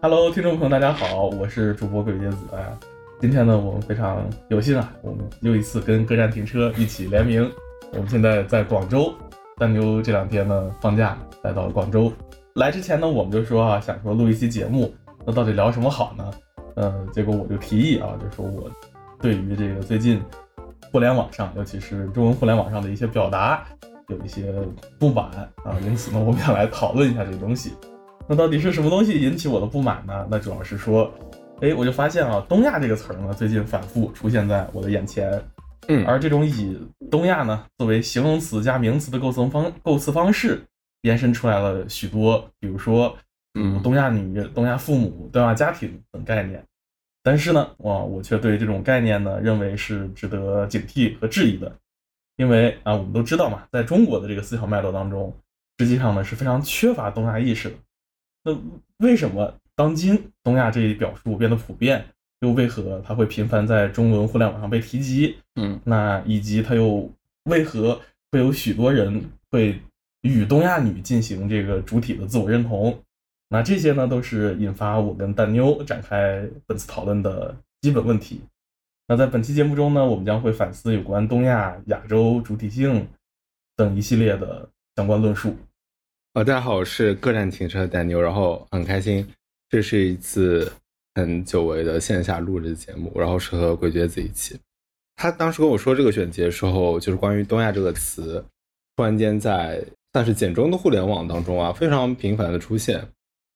Hello，听众朋友，大家好，我是主播鬼杰子。哎，今天呢，我们非常有幸啊，我们又一次跟各站停车一起联名。我们现在在广州，蛋妞这两天呢放假来到了广州。来之前呢，我们就说啊，想说录一期节目，那到底聊什么好呢？嗯，结果我就提议啊，就说我对于这个最近互联网上，尤其是中文互联网上的一些表达有一些不满啊，因此呢，我们想来讨论一下这个东西。那到底是什么东西引起我的不满呢？那主要是说，哎，我就发现啊，东亚这个词儿呢，最近反复出现在我的眼前。嗯，而这种以东亚呢作为形容词加名词的构成方构词方式，延伸出来了许多，比如说，嗯东亚女、东亚父母、东亚家庭等概念。但是呢，哇，我却对这种概念呢，认为是值得警惕和质疑的，因为啊，我们都知道嘛，在中国的这个思想脉络当中，实际上呢是非常缺乏东亚意识的。那为什么当今东亚这一表述变得普遍，又为何它会频繁在中文互联网上被提及？嗯，那以及它又为何会有许多人会与东亚女进行这个主体的自我认同？那这些呢，都是引发我跟蛋妞展开本次讨论的基本问题。那在本期节目中呢，我们将会反思有关东亚、亚洲主体性等一系列的相关论述。呃，大家好，我是各站停车的蛋妞，然后很开心，这是一次很久违的线下录制节目，然后是和鬼觉子一起。他当时跟我说这个选题的时候，就是关于“东亚”这个词，突然间在算是简中的互联网当中啊，非常频繁的出现。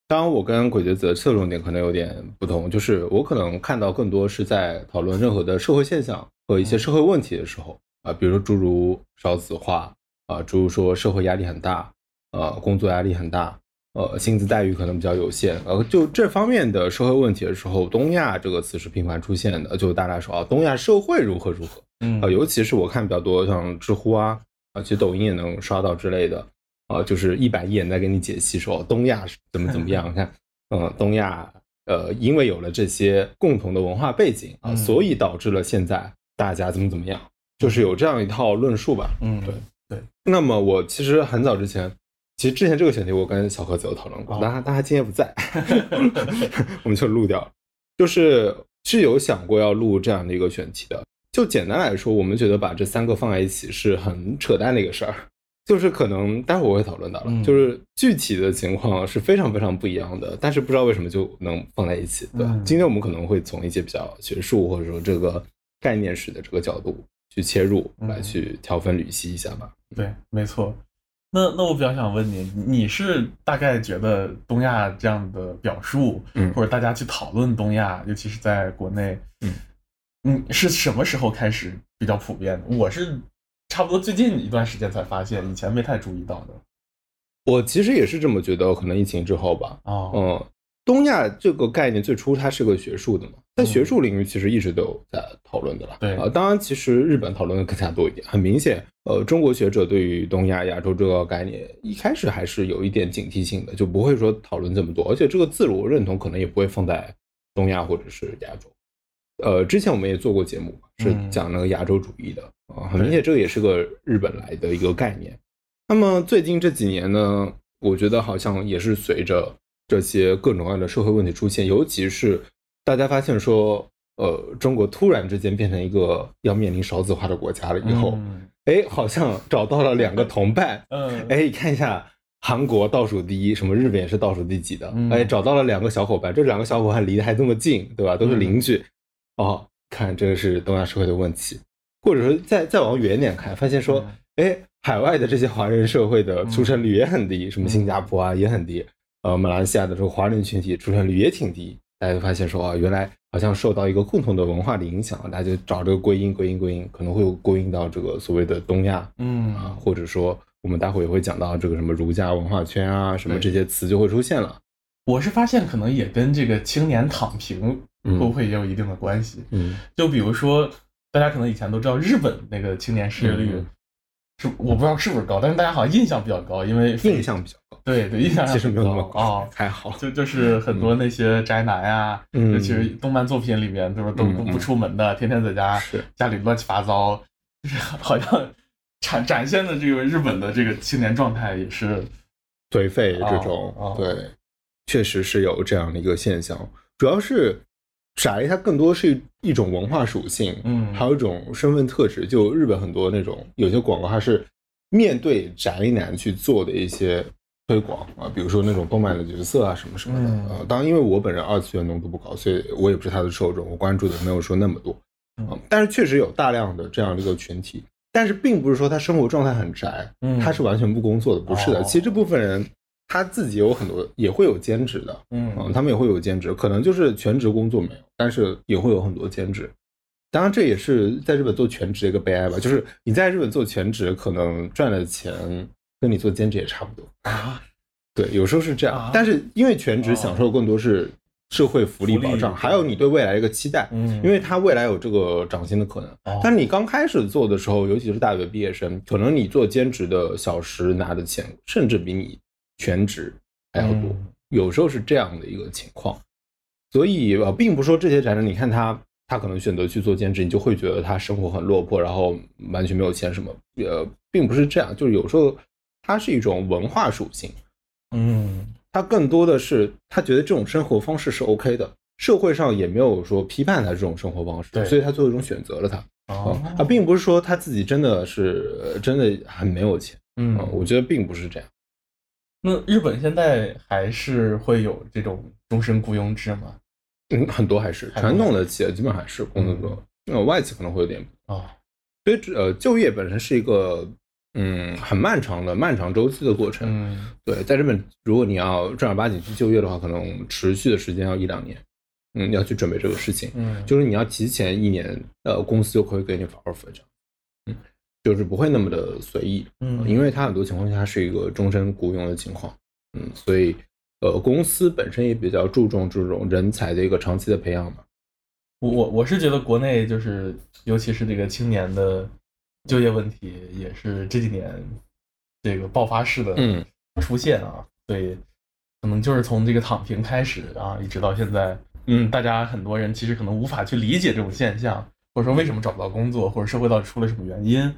当然，我跟鬼觉子的侧重点可能有点不同，就是我可能看到更多是在讨论任何的社会现象和一些社会问题的时候啊，比如说诸如少子化啊，诸如说社会压力很大。呃，工作压力很大，呃，薪资待遇可能比较有限，呃，就这方面的社会问题的时候，东亚这个词是频繁出现的。就大家说啊，东亚社会如何如何，嗯啊，尤其是我看比较多像知乎啊，啊，其实抖音也能刷到之类的，啊，就是一板一眼在给你解析说东亚是怎么怎么样。你看，呃，东亚，呃，因为有了这些共同的文化背景啊，所以导致了现在大家怎么怎么样，就是有这样一套论述吧。嗯，对对。那么我其实很早之前。其实之前这个选题我跟小何子有讨论过，但他但他今天不在，我们就录掉了。就是是有想过要录这样的一个选题的。就简单来说，我们觉得把这三个放在一起是很扯淡的一个事儿。就是可能待会儿我会讨论到了，就是具体的情况是非常非常不一样的，但是不知道为什么就能放在一起，对吧？今天我们可能会从一些比较学术或者说这个概念史的这个角度去切入，来去条分缕析一下吧。对，没错。那那我比较想问你，你是大概觉得东亚这样的表述，嗯，或者大家去讨论东亚，尤其是在国内，嗯嗯，是什么时候开始比较普遍的？我是差不多最近一段时间才发现，以前没太注意到的。我其实也是这么觉得，可能疫情之后吧。哦，嗯，东亚这个概念最初它是个学术的嘛，在学术领域其实一直都有在讨论的了。对啊，当然其实日本讨论的更加多一点，很明显。呃，中国学者对于东亚、亚洲这个概念，一开始还是有一点警惕性的，就不会说讨论这么多。而且这个自我认同可能也不会放在东亚或者是亚洲。呃，之前我们也做过节目，是讲那个亚洲主义的啊，很明显这个也是个日本来的一个概念。那么最近这几年呢，我觉得好像也是随着这些各种各样的社会问题出现，尤其是大家发现说，呃，中国突然之间变成一个要面临少子化的国家了以后。哎，好像找到了两个同伴。嗯，哎，看一下韩国倒数第一，什么日本也是倒数第几的。嗯、哎，找到了两个小伙伴，这两个小伙伴离得还这么近，对吧？都是邻居。哦，看这个是东亚社会的问题，或者说再再往远点看，发现说，哎，海外的这些华人社会的出生率也很低，什么新加坡啊也很低，呃，马来西亚的这个华人群体出生率也挺低。大家就发现说，啊，原来好像受到一个共同的文化的影响，大家就找这个归因、归因、归因，可能会有归因到这个所谓的东亚，嗯啊，或者说我们待会也会讲到这个什么儒家文化圈啊，什么这些词就会出现了。我是发现可能也跟这个青年躺平会不会也有一定的关系？嗯，就比如说大家可能以前都知道日本那个青年失业率。是我不知道是不是高，但是大家好像印象比较高，因为印象比较高。对对，印象其实没有那么高哦，还好。就就是很多那些宅男啊，嗯尤其是动漫作品里面，就是都不出门的，天天在家是家里乱七八糟，就是好像展展现的这个日本的这个青年状态也是颓废这种，对，确实是有这样的一个现象。主要是宅，它更多是一种文化属性，嗯还有一种身份特质。就日本很多那种有些广告，它是面对宅男去做的一些推广啊，比如说那种动漫的角色啊什么什么的。嗯呃，当然，因为我本人二次元浓度不高，所以我也不是他的受众，我关注的没有说那么多。嗯啊，但是确实有大量的这样的一个群体，但是并不是说他生活状态很宅，嗯他是完全不工作的，不是的。哦其实这部分人他自己有很多也会有兼职的，嗯，嗯他们也会有兼职，可能就是全职工作没有，但是也会有很多兼职。当然，这也是在日本做全职的一个悲哀吧，就是你在日本做全职，可能赚的钱跟你做兼职也差不多。啊对，有时候是这样，啊但是因为全职享受更多是社会福利保障，还有你对未来一个期待，嗯因为他未来有这个涨薪的可能。哦但你刚开始做的时候，尤其是大学毕业生，可能你做兼职的小时拿的钱，甚至比你全职还要多，嗯有时候是这样的一个情况。所以呃，并不是说这些宅男，你看他，他可能选择去做兼职，你就会觉得他生活很落魄，然后完全没有钱什么。呃，并不是这样，就是有时候它是一种文化属性。嗯他更多的是他觉得这种生活方式是 OK 的，社会上也没有说批判他这种生活方式，所以他最后一种选择了他。哦啊，并不是说他自己真的是呃真的很没有钱嗯啊，我觉得并不是这样。那日本现在还是会有这种终身雇佣制吗？嗯，很多还是传统的企业基本还是工作制，呃，外企可能会有点。啊，所以呃，就业本身是一个嗯很漫长的漫长周期的过程。嗯对，在日本，如果你要正儿八经去就业的话，可能持续的时间要一两年。嗯，要去准备这个事情。嗯，就是你要提前一年，呃，公司就可以给你 offer 这样，嗯，就是不会那么的随意，嗯。因为它很多情况下是一个终身雇佣的情况，嗯，所以呃，公司本身也比较注重这种人才的一个长期的培养嘛，我我我是觉得国内就是，尤其是这个青年的就业问题，也是这几年这个爆发式的嗯。出现啊，所以可能就是从这个躺平开始啊，一直到现在，嗯，大家很多人其实可能无法去理解这种现象，或者说为什么找不到工作，或者社会到底出了什么原因，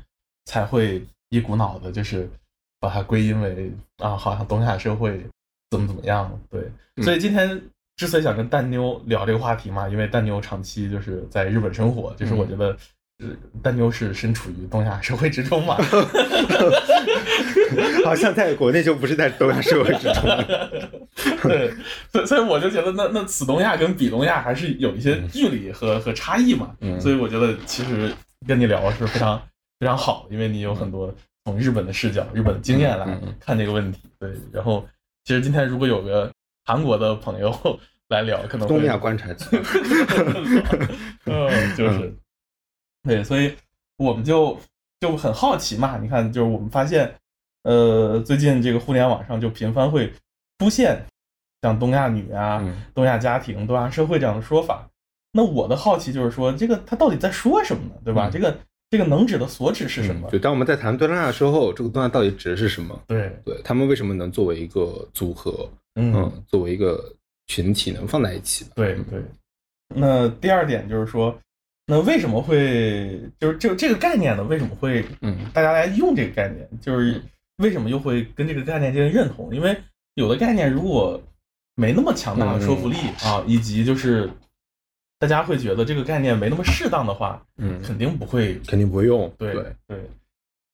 才会一股脑的就是把它归因为啊，好像东亚社会怎么怎么样，对，嗯。所以今天之所以想跟蛋妞聊这个话题嘛，因为蛋妞长期就是在日本生活，就是我觉得。呃蛋妞是身处于东亚社会之中嘛 好像在国内就不是在东亚社会之中了，对，所以所以我就觉得那那此东亚跟彼东亚还是有一些距离和和差异嘛，嗯。所以我觉得其实跟你聊是非常非常好，因为你有很多从日本的视角、日本的经验来看这个问题。对，然后其实今天如果有个韩国的朋友 来聊，可能东亚观察者，嗯，就是 对，所以我们就就很好奇嘛。你看，就是我们发现，呃，最近这个互联网上就频繁会出现像东亚女啊、嗯东亚家庭、东亚社会这样的说法。那我的好奇就是说，这个他到底在说什么呢？对吧？嗯这个这个能指的所指是什么？就当我们在谈东亚的时候，这个东亚到底指的是什么？对，对他们为什么能作为一个组合，嗯，嗯，作为一个群体能放在一起对对。那第二点就是说，那为什么会就是就这个概念呢？为什么会嗯大家来用这个概念？就是为什么又会跟这个概念进行认同？因为有的概念如果没那么强大的说服力啊，以及就是大家会觉得这个概念没那么适当的话，嗯，肯定不会肯定不会用。对对，对，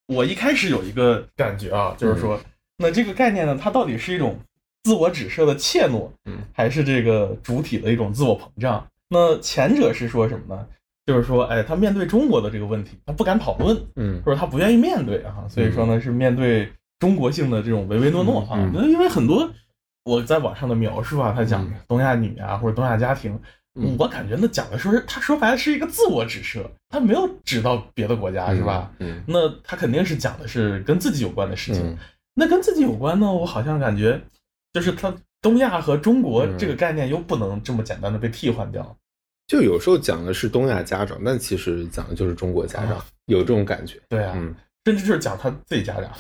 我一开始有一个感觉啊，就是说，那这个概念呢，它到底是一种自我指涉的怯懦，嗯，还是这个主体的一种自我膨胀？那前者是说什么呢？就是说，哎，他面对中国的这个问题，他不敢讨论，嗯或者他不愿意面对啊，所以说呢，是面对中国性的这种唯唯诺诺啊。嗯嗯那因为很多我在网上的描述啊，他讲嗯东亚女啊，或者东亚家庭，嗯我感觉那讲的说是他说白了是一个自我指涉，他没有指到别的国家，是吧？？嗯那他肯定是讲的是跟自己有关的事情。嗯那跟自己有关呢，我好像感觉就是他东亚和中国嗯这个概念又不能这么简单的被替换掉。就有时候讲的是东亚家长，但其实讲的就是中国家长啊，有这种感觉。对啊，嗯，甚至就是讲他自己家长。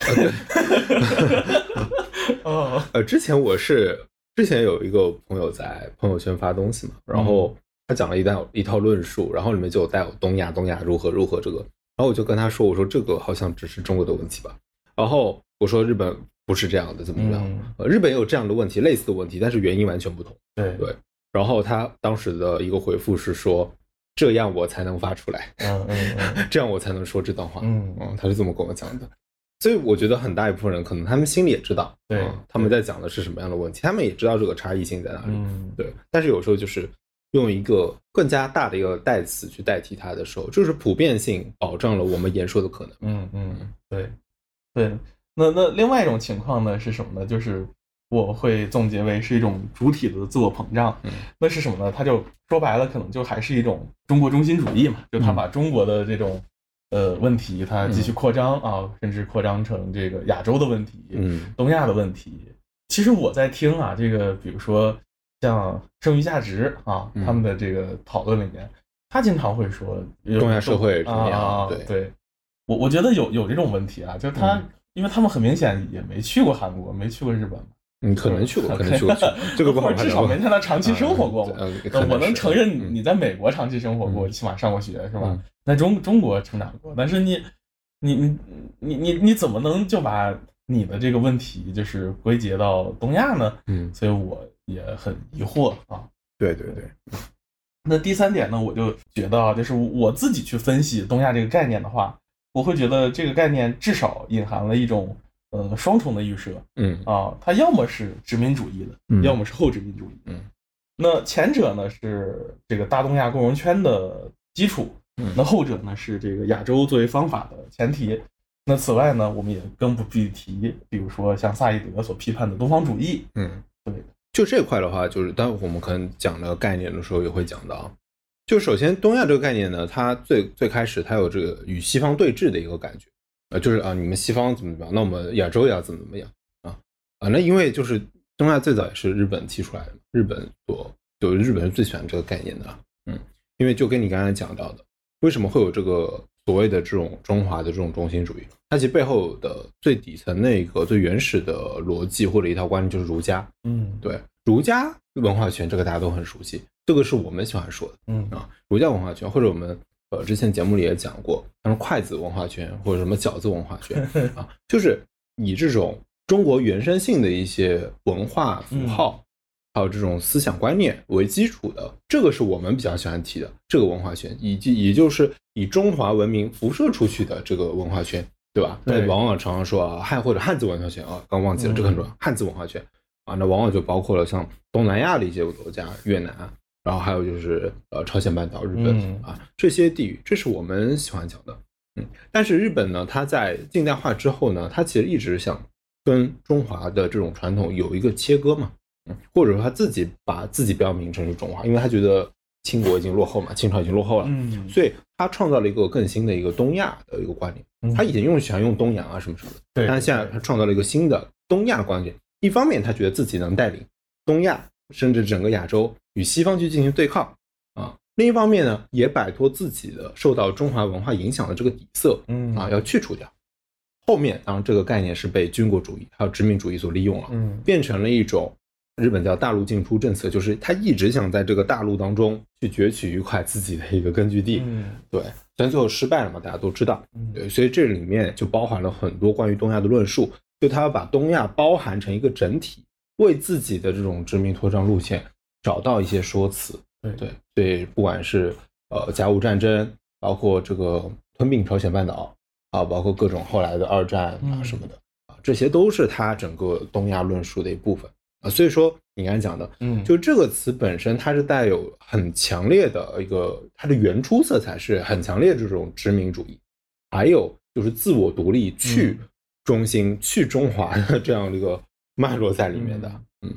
哦，呃，之前我是之前有一个朋友在朋友圈发东西嘛，然后他讲了一段一套论述，然后里面就有带有东亚东亚如何如何这个，然后我就跟他说，我说这个好像只是中国的问题吧。然后我说日本不是这样的，怎么样？嗯呃，日本也有这样的问题，类似的问题，但是原因完全不同。对对然后他当时的一个回复是说，这样我才能发出来，嗯嗯嗯 这样我才能说这段话。嗯嗯，他是这么跟我讲的。所以我觉得很大一部分人可能他们心里也知道，对嗯他们在讲的是什么样的问题，他们也知道这个差异性在哪里。嗯，对，但是有时候就是用一个更加大的一个代词去代替它的时候，就是普遍性保障了我们言说的可能。嗯嗯，对对。那那另外一种情况呢是什么呢？就是我会总结为是一种主体的自我膨胀。嗯那是什么呢？它就说白了，可能就还是一种中国中心主义嘛，就他嗯把中国的这种。呃，问题它继续扩张啊，甚至扩张成这个亚洲的问题，嗯。东亚的问题。其实我在听啊，这个比如说像剩余价值啊，嗯。他们的这个讨论里面，他经常会说东亚社会怎啊么样啊，对。对，我我觉得有有这种问题啊，就是他，嗯。因为他们很明显也没去过韩国，没去过日本嘛，嗯，可能去过，可能去过，这个不好。至少没在那长期生活过嘛。我能承认嗯你在美国长期生活过，嗯起码上过学是吧嗯？在中中国成长过，但是你你你你你你怎么能就把你的这个问题就是归结到东亚呢？嗯，所以我也很疑惑啊。对对对，那第三点呢，我就觉得啊，就是我自己去分析东亚这个概念的话，我会觉得这个概念至少隐含了一种呃双重的预设嗯啊，它要么是殖民主义的，嗯要么是后殖民主义。嗯，那前者呢是这个大东亚共荣圈的基础，嗯那后者呢是这个亚洲作为方法的前提。那此外呢，我们也更不必提，比如说像萨义德所批判的东方主义。嗯，对，就这块的话，就是当我们可能讲那个概念的时候，也会讲到啊。就首先东亚这个概念呢，它最最开始它有这个与西方对峙的一个感觉，呃，就是啊，你们西方怎么怎么样，那我们亚洲也要怎么怎么样啊啊，那因为就是东亚最早也是日本提出来的，日本所就日本人最喜欢这个概念的，嗯，因为就跟你刚才讲到的，为什么会有这个所谓的这种中华的这种中心主义？它其实背后的最底层那个最原始的逻辑或者一套观念就是儒家，嗯，对儒家文化圈，这个大家都很熟悉，这个是我们喜欢说的嗯啊。儒家文化圈，或者我们呃之前节目里也讲过，像是筷子文化圈或者什么饺子文化圈 啊，就是以这种中国原生性的一些文化符号，还有这种思想观念为基础的，这个是我们比较喜欢提的这个文化圈，以及也就是以中华文明辐射出去的这个文化圈，对吧？那往往常常说啊汉或者汉字文化圈啊，刚忘记了，这个很重要，汉字文化圈。啊，那往往就包括了像东南亚的一些国家，越南，然后还有就是呃朝鲜半岛、日本、嗯啊这些地域，这是我们喜欢讲的。嗯，但是日本呢，它在近代化之后呢，它其实一直想跟中华的这种传统有一个切割嘛，嗯，或者说他自己把自己标明成是中华，因为他觉得清国已经落后嘛，清朝已经落后了，嗯，所以他创造了一个更新的一个东亚的一个观念。他以前用喜欢用东洋啊什么什么的，对，但是现在他创造了一个新的东亚的观点。一方面，他觉得自己能带领东亚，甚至整个亚洲与西方去进行对抗啊；另一方面呢，也摆脱自己的受到中华文化影响的这个底色嗯啊，要去除掉。后面，当然这个概念是被军国主义还有殖民主义所利用了，嗯变成了一种日本叫大陆进出政策，就是他一直想在这个大陆当中去攫取一块自己的一个根据地。嗯对，但最后失败了嘛，大家都知道。嗯对，所以这里面就包含了很多关于东亚的论述，就他要把东亚包含成一个整体，为自己的这种殖民扩张路线找到一些说辞。对对，所以不管是呃甲午战争，包括这个吞并朝鲜半岛啊，包括各种后来的二战啊嗯什么的啊，这些都是他整个东亚论述的一部分啊。所以说你刚才讲的，嗯，就这个词本身，它是带有很强烈的一个它的原初色彩是很强烈的这种殖民主义，还有就是自我独立、去中心、去中华的这样的一个脉络在里面的。嗯，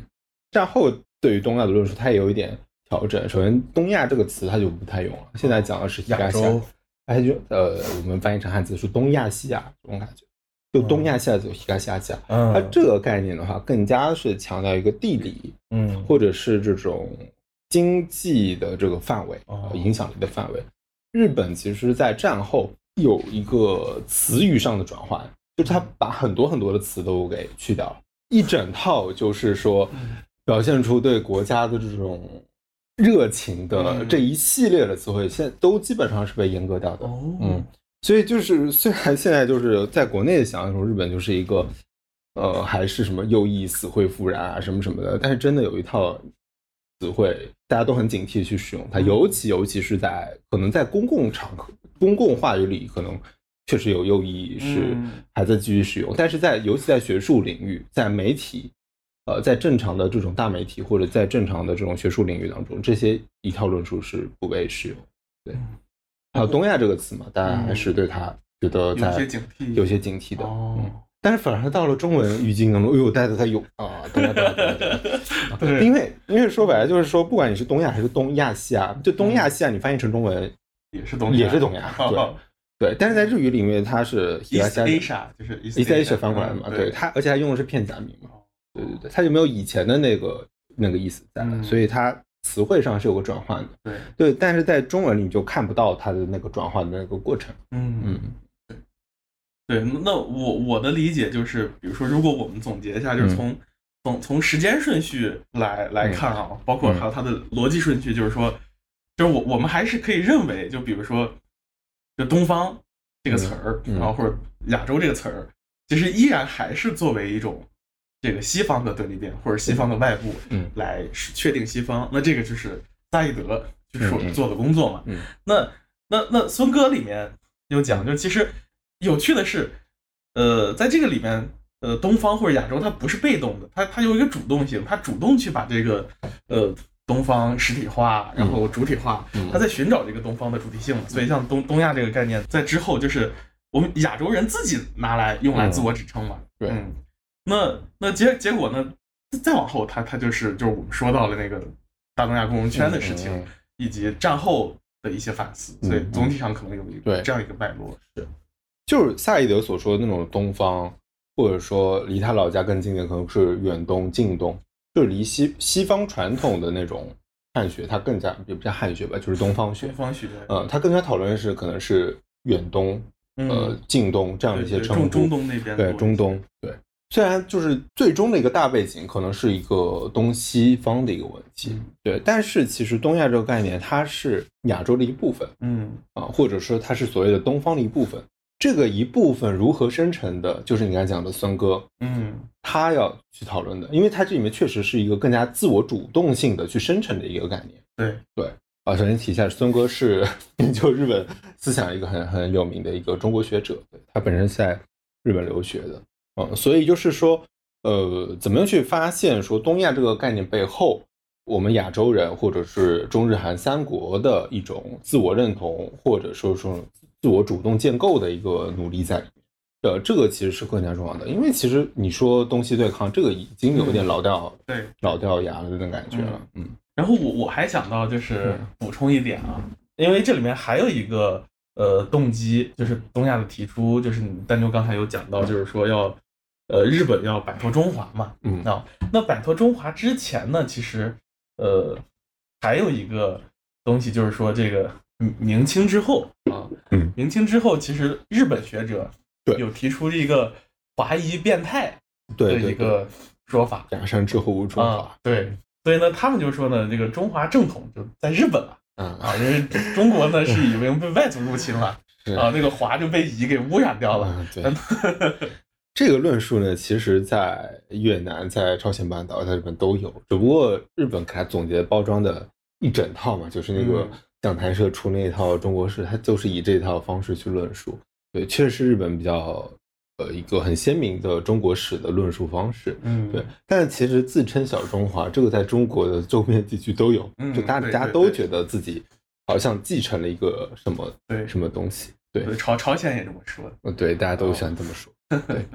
战后对于东亚的论述，它也有一点调整。首先，东亚这个词它就不太用了，现在讲的是亚洲，哎就呃，我们翻译成汉字是东亚西亚这种感觉。就东亚西亚就西亚西亚西亚，它嗯，这个概念的话，更加是强调一个地理嗯或者是这种经济的这个范围、影响力的范围。日本其实，在战后有一个词语上的转换，就是它把很多很多的词都给去掉了，一整套就是说表现出对国家的这种热情的嗯。这一系列的词汇，现在都基本上是被阉割掉的。哦，嗯，所以就是虽然现在就是在国内想象中日本就是一个，呃，还是什么右翼死灰复燃啊什么什么的，但是真的有一套词汇，大家都很警惕去使用它，尤其尤其是在可能在公共场合、公共话语里，可能确实有右翼是嗯还在继续使用，但是在尤其在学术领域，在媒体。呃，在正常的这种大媒体或者在正常的这种学术领域当中，这些一套论述是不被使用。对，还有东亚这个词嘛，大家还是对它觉得在有些警惕，有些警惕的。哦嗯，但是反而到了中文语境当中，哎呦，大家都在用啊，东亚，东亚，东亚，东亚。对因为因为说白了就是说，不管你是东亚还是东亚西亚，就东亚西亚，你翻译成中文也是东亚，也是东亚，对对。但是在日语里面，它是 East Asia Asia 就是 East Asia 翻过来嘛，嗯对它，而且它用的是片假名嘛，对对对，它就没有以前的那个那个意思在了，嗯所以它词汇上是有个转换的。对，对，但是在中文里你就看不到它的那个转换的那个过程。嗯嗯对，那我我的理解就是，比如说，如果我们总结一下，就是从、从从时间顺序来来看啊，包括还有它的逻辑顺序，就是说，就是我我们还是可以认为，就比如说，就东方这个词儿，然后或者亚洲这个词儿，其实依然还是作为一种这个西方的对立面或者西方的外部嗯来确定西方，那这个就是萨义德就是我们做的工作嘛。嗯那那那孙哥里面有讲，就其实有趣的是，呃，在这个里面，呃，东方或者亚洲它不是被动的，它它有一个主动性，它主动去把这个呃东方实体化，然后主体化，他在寻找这个东方的主体性嘛。所以像东东亚这个概念，在之后就是我们亚洲人自己拿来用来自我指称嘛。对嗯，那那结结果呢？再往后，他他就是就是我们说到了那个大东亚共荣圈的事情，以及战后的一些反思，所以嗯总体上可能有一对个这样一个脉络。是就是萨义德所说的那种东方，或者说离他老家更近的可能是远东、近东，就是离西西方传统的那种汉学，它更加也不叫汉学吧，就是东方学东。方学，呃，它更加讨论的是可能是远东、呃嗯，近东这样的一些称呼。中中东那边对中东，对。虽然就是最终的一个大背景可能是一个东西方的一个问题，嗯对，但是其实东亚这个概念它是亚洲的一部分，嗯啊，或者说它是所谓的东方的一部分。这个一部分如何生成的，就是你刚才讲的孙哥嗯。他要去讨论的，因为他这里面确实是一个更加自我主动性的去生成的一个概念。对。对，啊，首先提一下，孙哥是 研究日本思想一个很很有名的一个中国学者，对他本身在日本留学的，嗯，所以就是说，呃，怎么样去发现说东亚这个概念背后，我们亚洲人或者是中日韩三国的一种自我认同，或者说说自我主动建构的一个努力在里面。呃，这个其实是更加重要的，因为其实你说东西对抗，这个已经有点老掉、对。老掉牙的那种感觉了，嗯。然后我我还想到就是嗯。补充一点啊，因为这里面还有一个呃动机，就是东亚的提出，就是你丹妞刚才有讲到，就是说要呃日本要摆脱中华嘛，嗯。啊，那摆脱中华之前呢，其实呃还有一个东西，就是说这个明明清之后啊，嗯。明清之后，其实日本学者对。有提出一个华夷变态的一个说法。假山之后无中华啊，，对，所以呢，他们就说呢，这个中华正统就在日本了嗯。啊，因为中国呢 是已经被外族入侵了是。啊，那个华就被夷给污染掉了。嗯，对。这个论述呢，其实在越南、在朝鲜半岛、在日本都有，只不过日本给它总结包装的一整套嘛，就是那个嗯讲坛社出那一套中国史，它就是以这套方式去论述。对，确实是日本比较呃一个很鲜明的中国史的论述方式。嗯，对，但其实自称小中华，这个在中国的周边地区都有，嗯就大家都觉得自己好像继承了一个什么对什么东西。对，朝朝鲜也这么说。嗯，对，大家都喜欢这么说。对，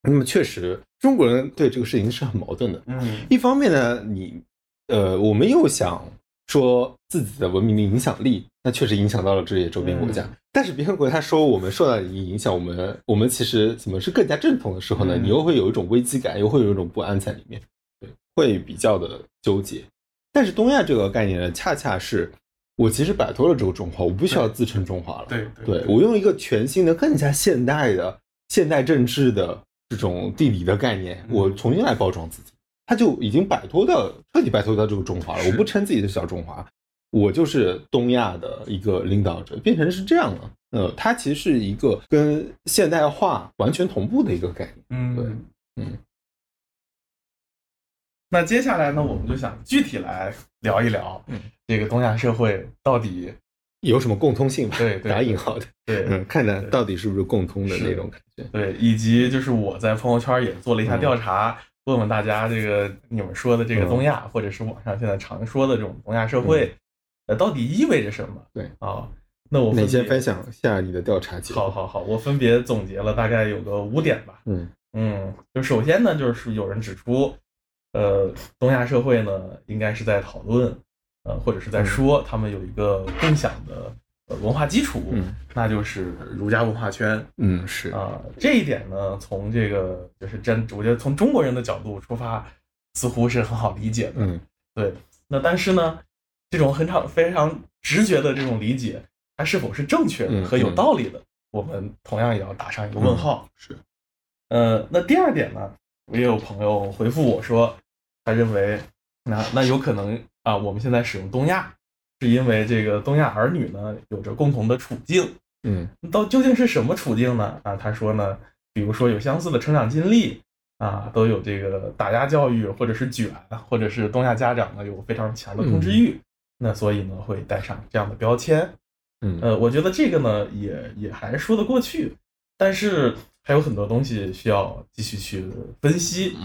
那么确实，中国人对这个事情是很矛盾的。嗯一方面呢，你呃，我们又想说自己的文明的影响力，那确实影响到了这些周边国家。嗯但是别的国家说我们受到你影响，我们我们其实怎么是更加正统的时候呢？嗯你又会有一种危机感，又会有一种不安在里面，对，会比较的纠结。但是东亚这个概念呢，恰恰是我其实摆脱了这个中华，我不需要自称中华了。对对我用一个全新的、更加现代的现代政治的这种地理的概念，嗯我重新来包装自己，他就已经摆脱掉，彻底摆脱掉这个中华了。我不称自己的小中华，我就是东亚的一个领导者，变成是这样了。呃，它其实是一个跟现代化完全同步的一个概念。嗯，对，嗯。那接下来呢，我们就想具体来聊一聊，嗯，这个东亚社会到底有什么共通性？对，打引号的，对，嗯，看看到底是不是共通的那种感觉？对，以及就是我在朋友圈也做了一下调查，问问大家，这个你们说的这个东亚，或者是网上现在常说的这种东亚社会，呃，到底意味着什么？对啊，那我你先分享一下你的调查结果。好好好，我分别总结了大概有个五点吧。嗯嗯，就首先呢，就是有人指出。呃，东亚社会呢，应该是在讨论，呃，或者是在说，他们有一个共享的文化基础，那就是儒家文化圈。嗯，是啊，这一点呢，从这个就是真，我觉得从中国人的角度出发，似乎是很好理解的。嗯，对。那但是呢，这种很常非常直觉的这种理解，它是否是正确的和有道理的，我们同样也要打上一个问号。是。呃，那第二点呢，我也有朋友回复我说。他认为，那那有可能啊，我们现在使用东亚，是因为这个东亚儿女呢有着共同的处境，嗯，到究竟是什么处境呢？啊，他说呢，比如说有相似的成长经历啊，都有这个打压教育，或者是卷，或者是东亚家长呢有非常强的控制欲，那所以呢会带上这样的标签，嗯，呃，我觉得这个呢也也还说得过去，但是还有很多东西需要继续去分析。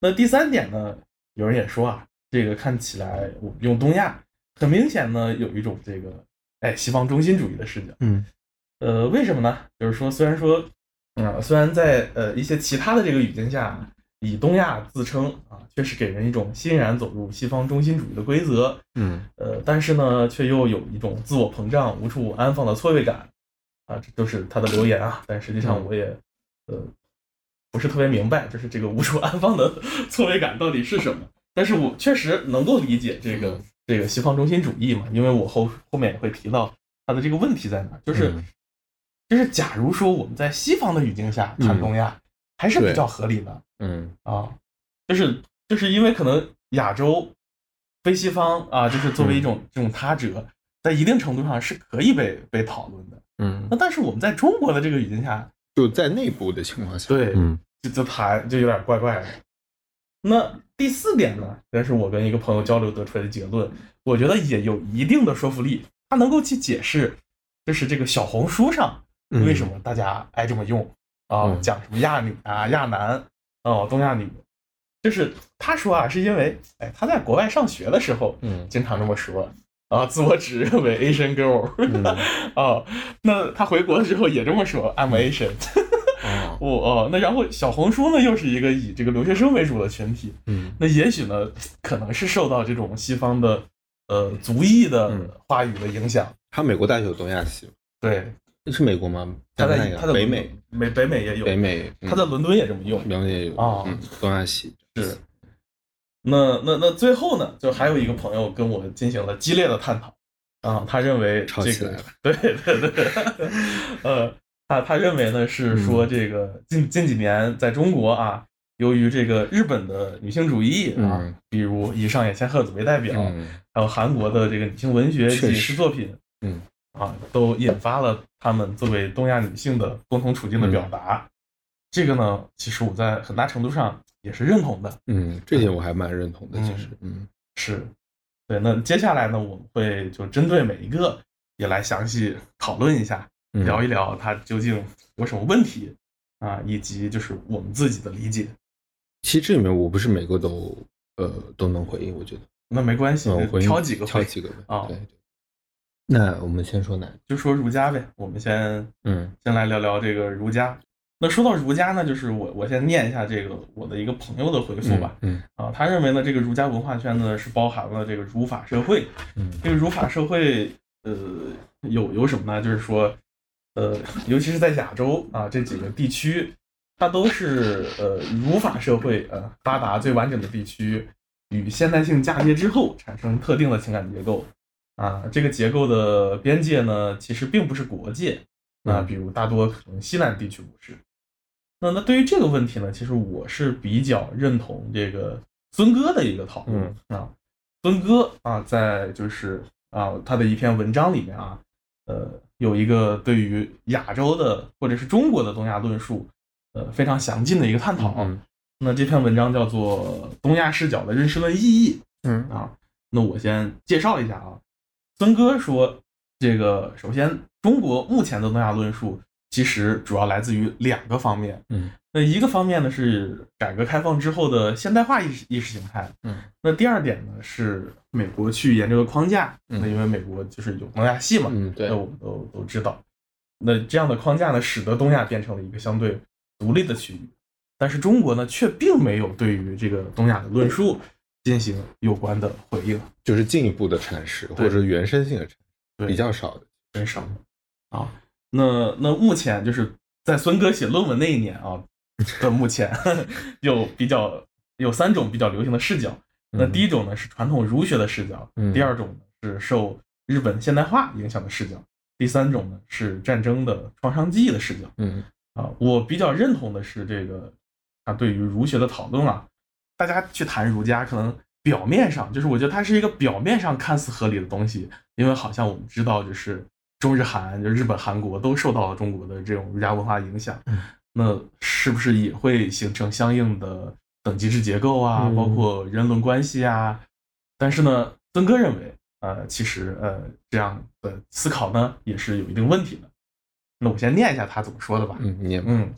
那第三点呢？有人也说啊，这个看起来我用东亚，很明显呢有一种这个哎西方中心主义的视角。嗯，呃，为什么呢？就是说，虽然说，啊，虽然在呃一些其他的这个语境下，以东亚自称啊，确实给人一种欣然走入西方中心主义的规则。嗯，呃，但是呢，却又有一种自我膨胀、无处安放的错位感。啊，这都是他的留言啊。但实际上，我也呃。不是特别明白，就是这个无处安放的 错位感到底是什么？但是我确实能够理解这个这个西方中心主义嘛，因为我后后面也会提到它的这个问题在哪，就是就是假如说我们在西方的语境下谈东亚，还是比较合理的，嗯。啊，就是就是因为可能亚洲非西方啊，就是作为一种这种他者，在一定程度上是可以被被讨论的，嗯，那但是我们在中国的这个语境下。就在内部的情况下，对，嗯，就就谈就有点怪怪的。那第四点呢，这是我跟一个朋友交流得出来的结论，我觉得也有一定的说服力，它能够去解释，就是这个小红书上为什么大家爱这么用啊，讲什么亚女啊、亚男哦、东亚女，就是他说啊，是因为哎他在国外上学的时候，嗯，经常这么说。啊，自我指认为 Asian girl，哦，那他回国之后也这么说，I'm Asian。我哦，那然后小红书呢，又是一个以这个留学生为主的群体，嗯，那也许呢，可能是受到这种西方的呃族裔的话语的影响。他美国大学有东亚系，对，是美国吗？他在他在北美，美北美也有，北美，他在伦敦也这么用，伦敦也有啊，东亚系。是。那那那最后呢，就还有一个朋友跟我进行了激烈的探讨。啊，他认为这个对对对，呃，他他认为呢是说这个近近几年在中国啊，由于这个日本的女性主义啊，比如以上野千鹤子为代表，还有韩国的这个女性文学及影视作品，嗯啊，都引发了他们作为东亚女性的共同处境的表达。这个呢，其实我在很大程度上。也是认同的，嗯，这点我还蛮认同的。其实，嗯，是，对。那接下来呢，我们会就针对每一个也来详细讨论一下，聊一聊它究竟有什么问题啊，以及就是我们自己的理解。其实这里面我不是每个都呃都能回应，我觉得那没关系，我挑几个，挑几个啊。对对。那我们先说哪？就说儒家呗。我们先嗯，先来聊聊这个儒家。那说到儒家呢，就是我我先念一下这个我的一个朋友的回复吧。嗯啊，他认为呢，这个儒家文化圈呢是包含了这个儒法社会。嗯，这个儒法社会，呃，有有什么呢？就是说，呃，尤其是在亚洲啊这几个地区，它都是呃儒法社会呃发达最完整的地区，与现代性嫁接之后产生特定的情感结构。啊，这个结构的边界呢，其实并不是国界。啊，比如大多可能西南地区不是。那那对于这个问题呢，其实我是比较认同这个孙哥的一个讨论啊。孙哥啊，在就是啊，他的一篇文章里面啊，呃，有一个对于亚洲的或者是中国的东亚论述，呃，非常详尽的一个探讨。嗯那这篇文章叫做《东亚视角的认识论意义》嗯啊。那我先介绍一下啊，孙哥说，这个首先中国目前的东亚论述其实主要来自于两个方面。嗯那一个方面呢是改革开放之后的现代化意识意识形态，嗯，那第二点呢是美国去研究的框架，嗯那因为美国就是有东亚系嘛，嗯，对那，我们都都知道，那这样的框架呢，使得东亚变成了一个相对独立的区域，但是中国呢却并没有对于这个东亚的论述进行有关的回应，就是进一步的阐释或者原生性的阐释对比较少的。很少啊。那那目前就是在孙哥写论文那一年啊 的目前有比较有三种比较流行的视角。那第一种呢是传统儒学的视角，嗯第二种呢是受日本现代化影响的视角，第三种呢是战争的创伤记忆的视角。嗯啊，我比较认同的是这个，他对于儒学的讨论啊，大家去谈儒家，可能表面上就是我觉得它是一个表面上看似合理的东西，因为好像我们知道，就是中日韩，就日本、韩国都受到了中国的这种儒家文化影响，嗯那是不是也会形成相应的等级制结构啊，嗯包括人伦关系啊？但是呢，曾哥认为，呃，其实呃这样的思考呢也是有一定问题的。那我先念一下他怎么说的吧。嗯，你嗯，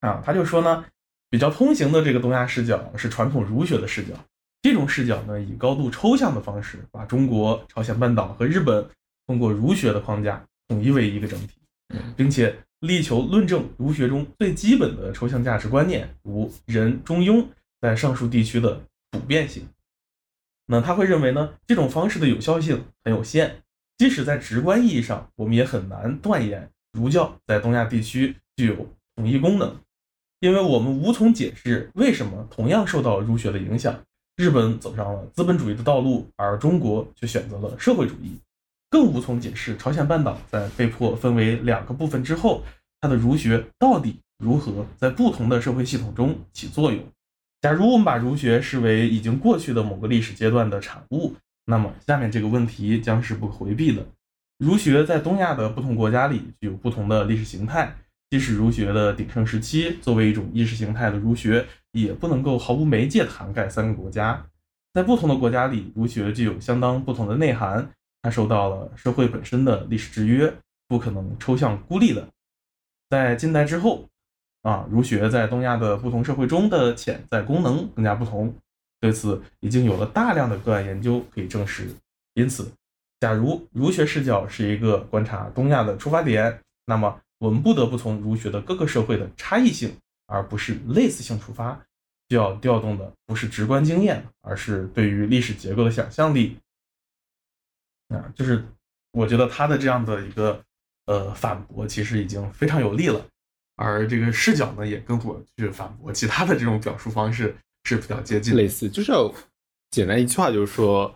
啊，他就说呢，比较通行的这个东亚视角是传统儒学的视角，这种视角呢，以高度抽象的方式，把中国、朝鲜半岛和日本通过儒学的框架统一为一个整体嗯，并且力求论证儒学中最基本的抽象价值观念，如仁、中庸在上述地区的普遍性。那他会认为呢，这种方式的有效性很有限，即使在直观意义上，我们也很难断言儒教在东亚地区具有统一功能，因为我们无从解释为什么同样受到儒学的影响，日本走上了资本主义的道路，而中国却选择了社会主义，更无从解释朝鲜半岛在被迫分为两个部分之后，它的儒学到底如何在不同的社会系统中起作用。假如我们把儒学视为已经过去的某个历史阶段的产物，那么下面这个问题将是不可回避的。儒学在东亚的不同国家里具有不同的历史形态，即使儒学的鼎盛时期作为一种意识形态的儒学，也不能够毫无媒介地涵盖三个国家。在不同的国家里，儒学具有相当不同的内涵，它受到了社会本身的历史制约，不可能抽象孤立的。在近代之后，啊，儒学在东亚的不同社会中的潜在功能更加不同，对此已经有了大量的个案研究可以证实。因此，假如儒学视角是一个观察东亚的出发点，那么我们不得不从儒学的各个社会的差异性，而不是类似性出发，需要调动的不是直观经验，而是对于历史结构的想象力。啊，就是我觉得他的这样的一个呃反驳，其实已经非常有力了。而这个视角呢，也跟我去反驳其他的这种表述方式是比较接近。类似，就是要简单一句话，就是说，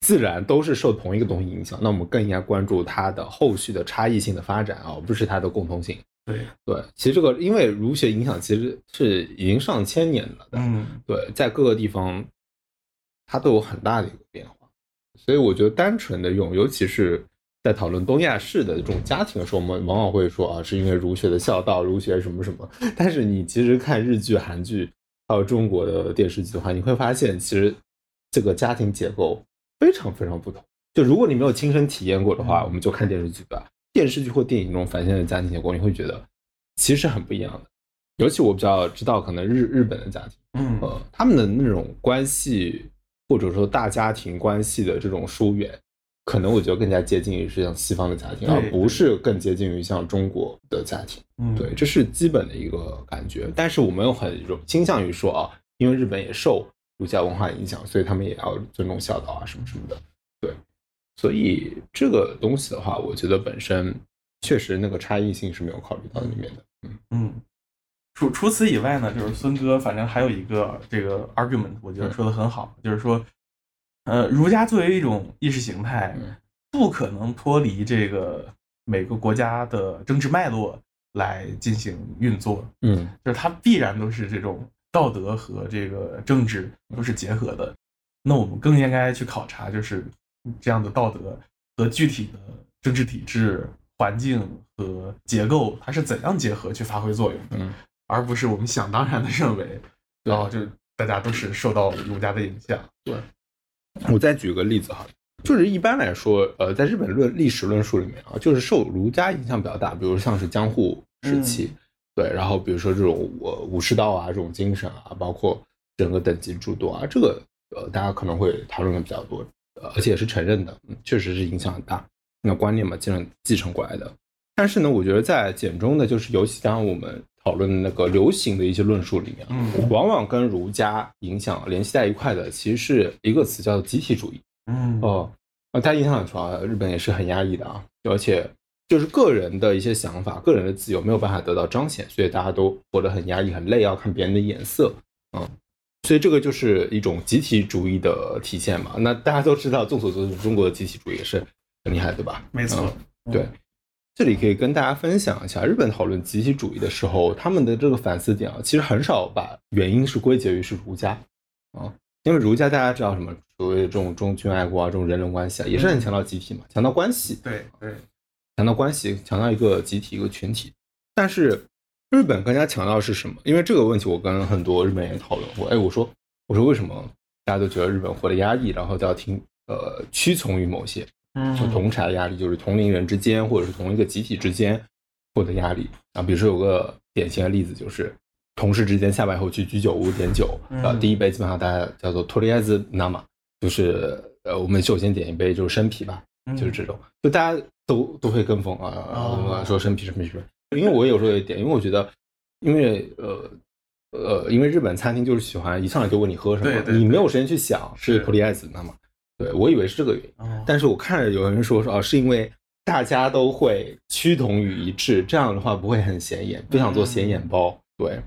自然都是受同一个东西影响，那我们更应该关注它的后续的差异性的发展啊，而不是它的共通性。对，对，其实这个因为儒学影响其实是已经上千年了的，嗯，对，在各个地方它都有很大的一个变化，所以我觉得单纯的用，尤其是在讨论东亚式的这种家庭的时候，我们往往会说啊，是因为儒学的孝道、儒学什么什么。但是你其实看日剧、韩剧，还有中国的电视剧的话，你会发现其实这个家庭结构非常非常不同。就如果你没有亲身体验过的话，嗯我们就看电视剧吧。电视剧或电影中反现的家庭结构，你会觉得其实很不一样的。尤其我比较知道，可能日日本的家庭。嗯，呃，他们的那种关系，或者说大家庭关系的这种疏远，可能我觉得更加接近于是像西方的家庭，而不是更接近于像中国的家庭。嗯，对，这是基本的一个感觉。但是我们又很倾向于说啊，因为日本也受儒家文化影响，所以他们也要尊重孝道啊什么什么的。对，所以这个东西的话，我觉得本身确实那个差异性是没有考虑到里面的。嗯嗯，除除此以外呢，就是孙哥反正还有一个这个 argument，我觉得说的很好，就是说，呃，儒家作为一种意识形态嗯，不可能脱离这个每个国家的政治脉络来进行运作，嗯。就是它必然都是这种道德和这个政治都是结合的。那我们更应该去考察，就是这样的道德和具体的政治体制、环境和结构，它是怎样结合去发挥作用的，嗯而不是我们想当然的认为，然后就大家都是受到儒家的影响。对我再举个例子哈，就是一般来说，呃，在日本论历史论述里面啊，就是受儒家影响比较大，比如像是江户时期，对，然后比如说这种武武士道啊这种精神啊，包括整个等级制度啊，这个呃大家可能会讨论的比较多，呃，而且也是承认的，嗯确实是影响很大。那观念嘛，继承继承过来的。但是呢，我觉得在简中的，就是尤其刚刚我们讨论的那个流行的一些论述里面啊，嗯往往跟儒家影响联系在一块的，其实是一个词叫做集体主义。嗯哦，啊，它影响很重啊，日本也是很压抑的啊，而且就是个人的一些想法、个人的自由没有办法得到彰显，所以大家都活得很压抑、很累，要看别人的眼色，嗯，所以这个就是一种集体主义的体现嘛。那大家都知道，众所周知，中国的集体主义也是很厉害，对吧？没错嗯，对。这里可以跟大家分享一下，日本讨论集体主义的时候，他们的这个反思点啊，其实很少把原因是归结于是儒家啊，因为儒家大家知道什么所谓的这种忠君爱国啊，这种人伦关系啊，也是很强调集体嘛，强调关系，对对，强调关系，强调一个集体一个群体。但是日本更加强调的是什么？因为这个问题，我跟很多日本人讨论过。哎，我说我说为什么大家都觉得日本活得压抑，然后都要听呃屈从于某些嗯就同柴压力，就是同龄人之间或者是同一个集体之间获得压力啊。比如说有个典型的例子就是。同事之间下班后去居酒屋点酒，嗯呃，第一杯基本上大家叫做托利埃兹纳玛，就是呃，我们首先点一杯就是生啤吧，就是这种，就大家都都会跟风啊，哦说生啤生啤什么。因为我有时候也点，因为我觉得，因为呃呃，因为日本餐厅就是喜欢一上来就问你喝什么，对对你没有时间去想是是普利埃斯那么，对我以为是这个原因，哦但是我看着有人说说哦，是因为大家都会趋同于一致，这样的话不会很显眼，不想做显眼包。对，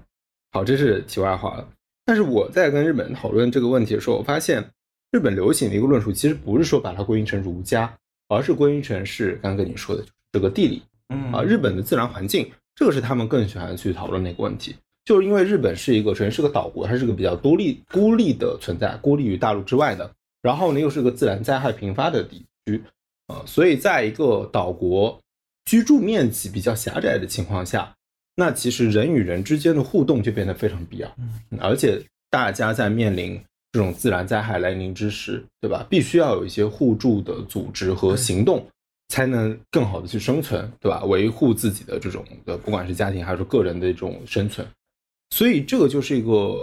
好，这是题外话了。但是我在跟日本讨论这个问题的时候，我发现日本流行的一个论述，其实不是说把它归因成儒家，而是归因成是刚刚跟你说的这个地理嗯啊，日本的自然环境，这个是他们更喜欢去讨论的一个问题。就是因为日本是一个首先是个岛国，它是个比较独立孤立的存在，孤立于大陆之外的。然后呢，又是个自然灾害频发的地区，呃，所以在一个岛国居住面积比较狭窄的情况下，那其实人与人之间的互动就变得非常必要。嗯而且大家在面临这种自然灾害来临之时，对吧？必须要有一些互助的组织和行动，才能更好的去生存，对吧？维护自己的这种的，不管是家庭还是个人的一种生存。所以这个就是一个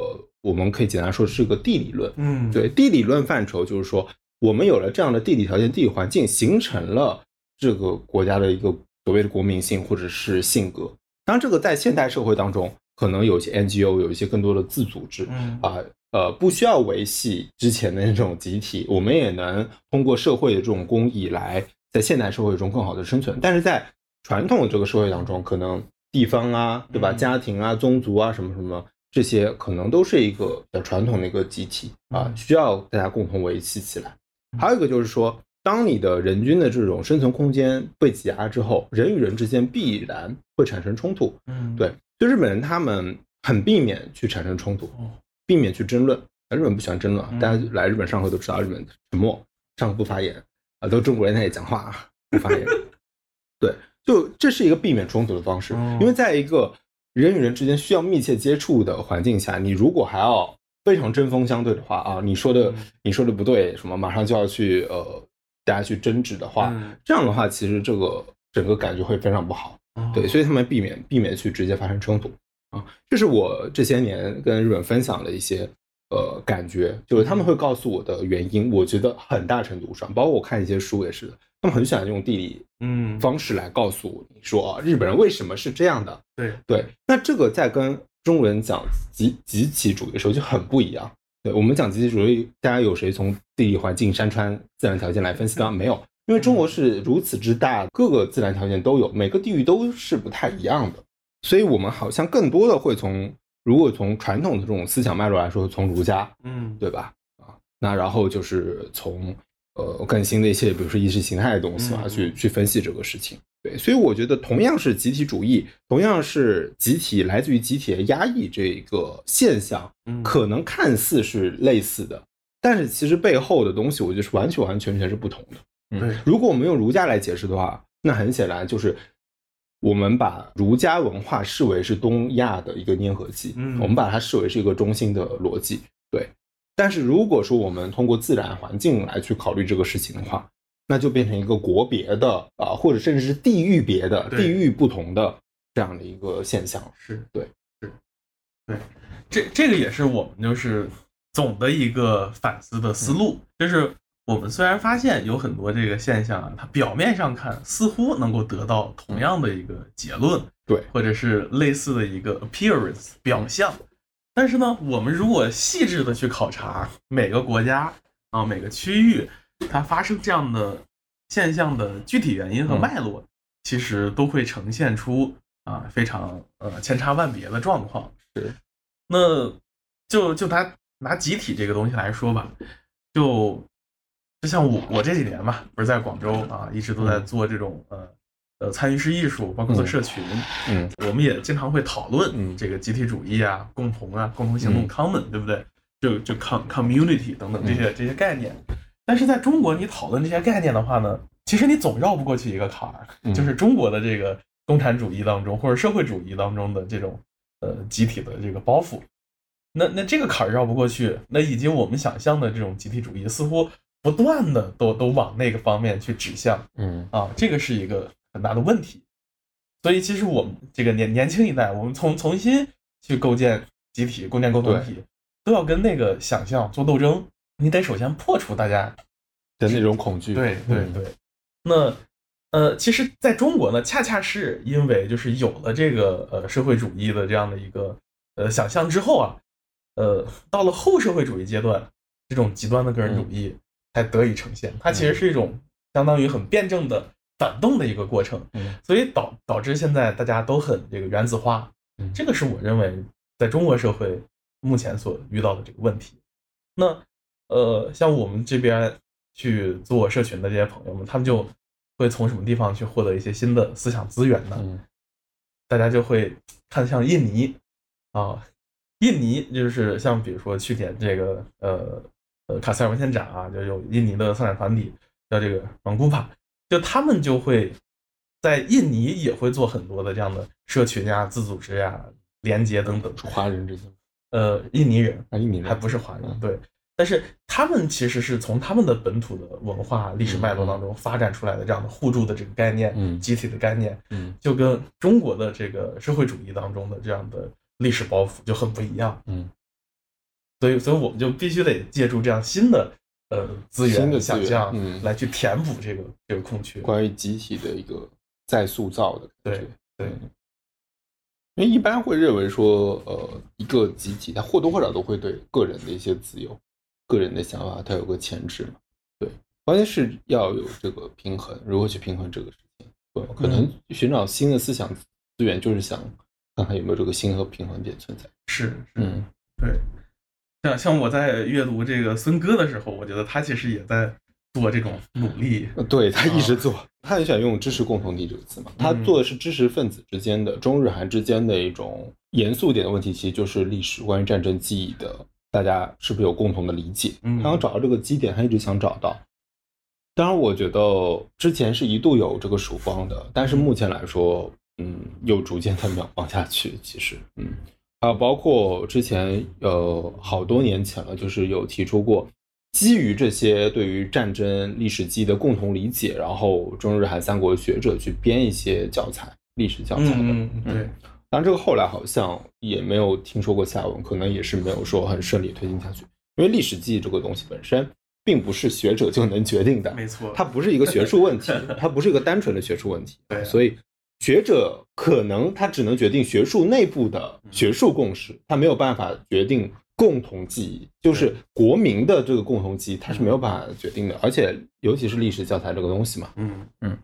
我们可以简单说是一个地理论。嗯对地理论范畴，就是说我们有了这样的地理条件、地理环境，形成了这个国家的一个所谓的国民性或者是性格。当然，这个在现代社会当中，可能有一些 NGO，有一些更多的自组织嗯啊，呃，不需要维系之前的那种集体，我们也能通过社会的这种公益来在现代社会中更好的生存。但是在传统的这个社会当中，可能地方啊，对吧？嗯家庭啊、宗族啊，什么什么这些，可能都是一个比较传统的一个集体啊，嗯需要大家共同维系起来。还有一个就是说，当你的人均的这种生存空间被挤压之后，人与人之间必然会产生冲突。嗯对，就日本人他们很避免去产生冲突，哦避免去争论。日本不喜欢争论大家来日本上课都知道，日本沉默，上课不发言啊，都中国人在那里讲话啊，不发言。对，就这是一个避免冲突的方式，哦因为在一个人与人之间需要密切接触的环境下，你如果还要非常针锋相对的话啊，你说的、嗯。你说的不对，什么马上就要去呃大家去争执的话，嗯。这样的话其实这个整个感觉会非常不好。哦。对，所以他们避免避免去直接发生冲突啊，这是我这些年跟日本分享的一些呃感觉，就是他们会告诉我的原因，我觉得很大程度上，包括我看一些书也是的，他们很喜欢用地理嗯方式来告诉你说啊，日本人为什么是这样的。对对，那这个在跟中国人讲集集体主义的时候就很不一样。对我们讲集体主义，大家有谁从地理环境、山川、自然条件来分析的？没有，因为中国是如此之大，各个自然条件都有，每个地域都是不太一样的，所以我们好像更多的会从，如果从传统的这种思想脉络来说，从儒家，嗯对吧？啊，那然后就是从呃更新的一些，比如说意识形态的东西嘛，嗯去去分析这个事情。对，所以我觉得同样是集体主义，同样是集体来自于集体的压抑这个现象，嗯可能看似是类似的，但是其实背后的东西，我觉得是完全完全全是不同的。对，如果我们用儒家来解释的话，那很显然就是我们把儒家文化视为是东亚的一个粘合剂，嗯我们把它视为是一个中心的逻辑。对，但是如果说我们通过自然环境来去考虑这个事情的话，那就变成一个国别的啊、或者甚至是地域别的、地域不同的这样的一个现象。是。对，是，对，这这个也是我们就是总的一个反思的思路，就是我们虽然发现有很多这个现象啊，它表面上看似乎能够得到同样的一个结论，对，或者是类似的一个 appearance 表象，但是呢，我们如果细致的去考察每个国家啊、每个区域它发生这样的现象的具体原因和嗯。脉络，其实都会呈现出啊非常呃千差万别的状况。是，那就就拿拿集体这个东西来说吧，就就像我我这几年吧，不是在广州啊，一直都在做这种呃呃参与式艺术，包括做嗯社群，嗯我们也经常会讨论嗯这个集体主义啊、共同啊、共同行动嗯 common，对不对？就就 com community 等等这些这些概念。但是在中国，你讨论这些概念的话呢，其实你总绕不过去一个坎儿，嗯就是中国的这个共产主义当中或者社会主义当中的这种呃集体的这个包袱。那那这个坎儿绕不过去，那以及我们想象的这种集体主义，似乎不断的都都往那个方面去指向。嗯啊，这个是一个很大的问题。所以其实我们这个年年轻一代，我们从重新去构建集体、构建共同体，都要跟那个想象做斗争。你得首先破除大家的那种恐惧。对对嗯对。那呃，其实在中国呢，恰恰是因为就是有了这个呃社会主义的这样的一个呃想象之后啊，呃，到了后社会主义阶段，这种极端的个人主义才得以呈现。它其实是一种相当于很辩证的反动的一个过程，嗯所以导导致现在大家都很这个原子化。嗯这个是我认为在中国社会目前所遇到的这个问题。那呃，像我们这边去做社群的这些朋友们，他们就会从什么地方去获得一些新的思想资源呢？嗯大家就会看向印尼啊，印尼就是像比如说去年这个呃呃卡塞尔文献展啊，就有印尼的策展团体叫这个蒙古帕，就他们就会在印尼也会做很多的这样的社群呀、自组织呀、连接等等。华人这些呃，印尼人啊，印尼人还不是华人，嗯对。但是他们其实是从他们的本土的文化历史脉络当中发展出来的这样的互助的这个概念，嗯集体的概念，嗯就跟中国的这个社会主义当中的这样的历史包袱就很不一样。嗯所以，所以我们就必须得借助这样新的呃资源、新的资源想象嗯来去填补这个这个空缺。关于集体的一个再塑造的。对对嗯因为一般会认为说，呃，一个集体它或多或少都会对个人的一些自由、个人的想法，它有个前置嘛。对，关键是要有这个平衡，如何去平衡这个事情？对，可能寻找新的思想资源，就是想看看有没有这个新和平衡点存在。是，是嗯对。像像我在阅读这个孙哥的时候，我觉得他其实也在做这种努力。呃对他一直做，他很喜欢用“知识共同体”这个词嘛。他做的是知识分子之间的中日韩之间的一种严肃点的问题，其实就是历史关于战争记忆的，大家是不是有共同的理解？嗯他想找到这个基点，他一直想找到。当然，我觉得之前是一度有这个曙光的，但是目前来说，嗯，又逐渐在往往下去。其实，嗯，啊，包括之前呃好多年前了，就是有提出过，基于这些对于战争历史记忆的共同理解，然后中日韩三国学者去编一些教材，历史教材的。嗯嗯，对，当然，这个后来好像也没有听说过下文，可能也是没有说很顺利推进下去。因为历史记忆这个东西本身，并不是学者就能决定的，没错，它不是一个学术问题，它不是一个单纯的学术问题。对所以学者可能他只能决定学术内部的学术共识，他没有办法决定共同记忆，就是国民的这个共同记忆，他是没有办法决定的。而且，尤其是历史教材这个东西嘛，嗯。嗯。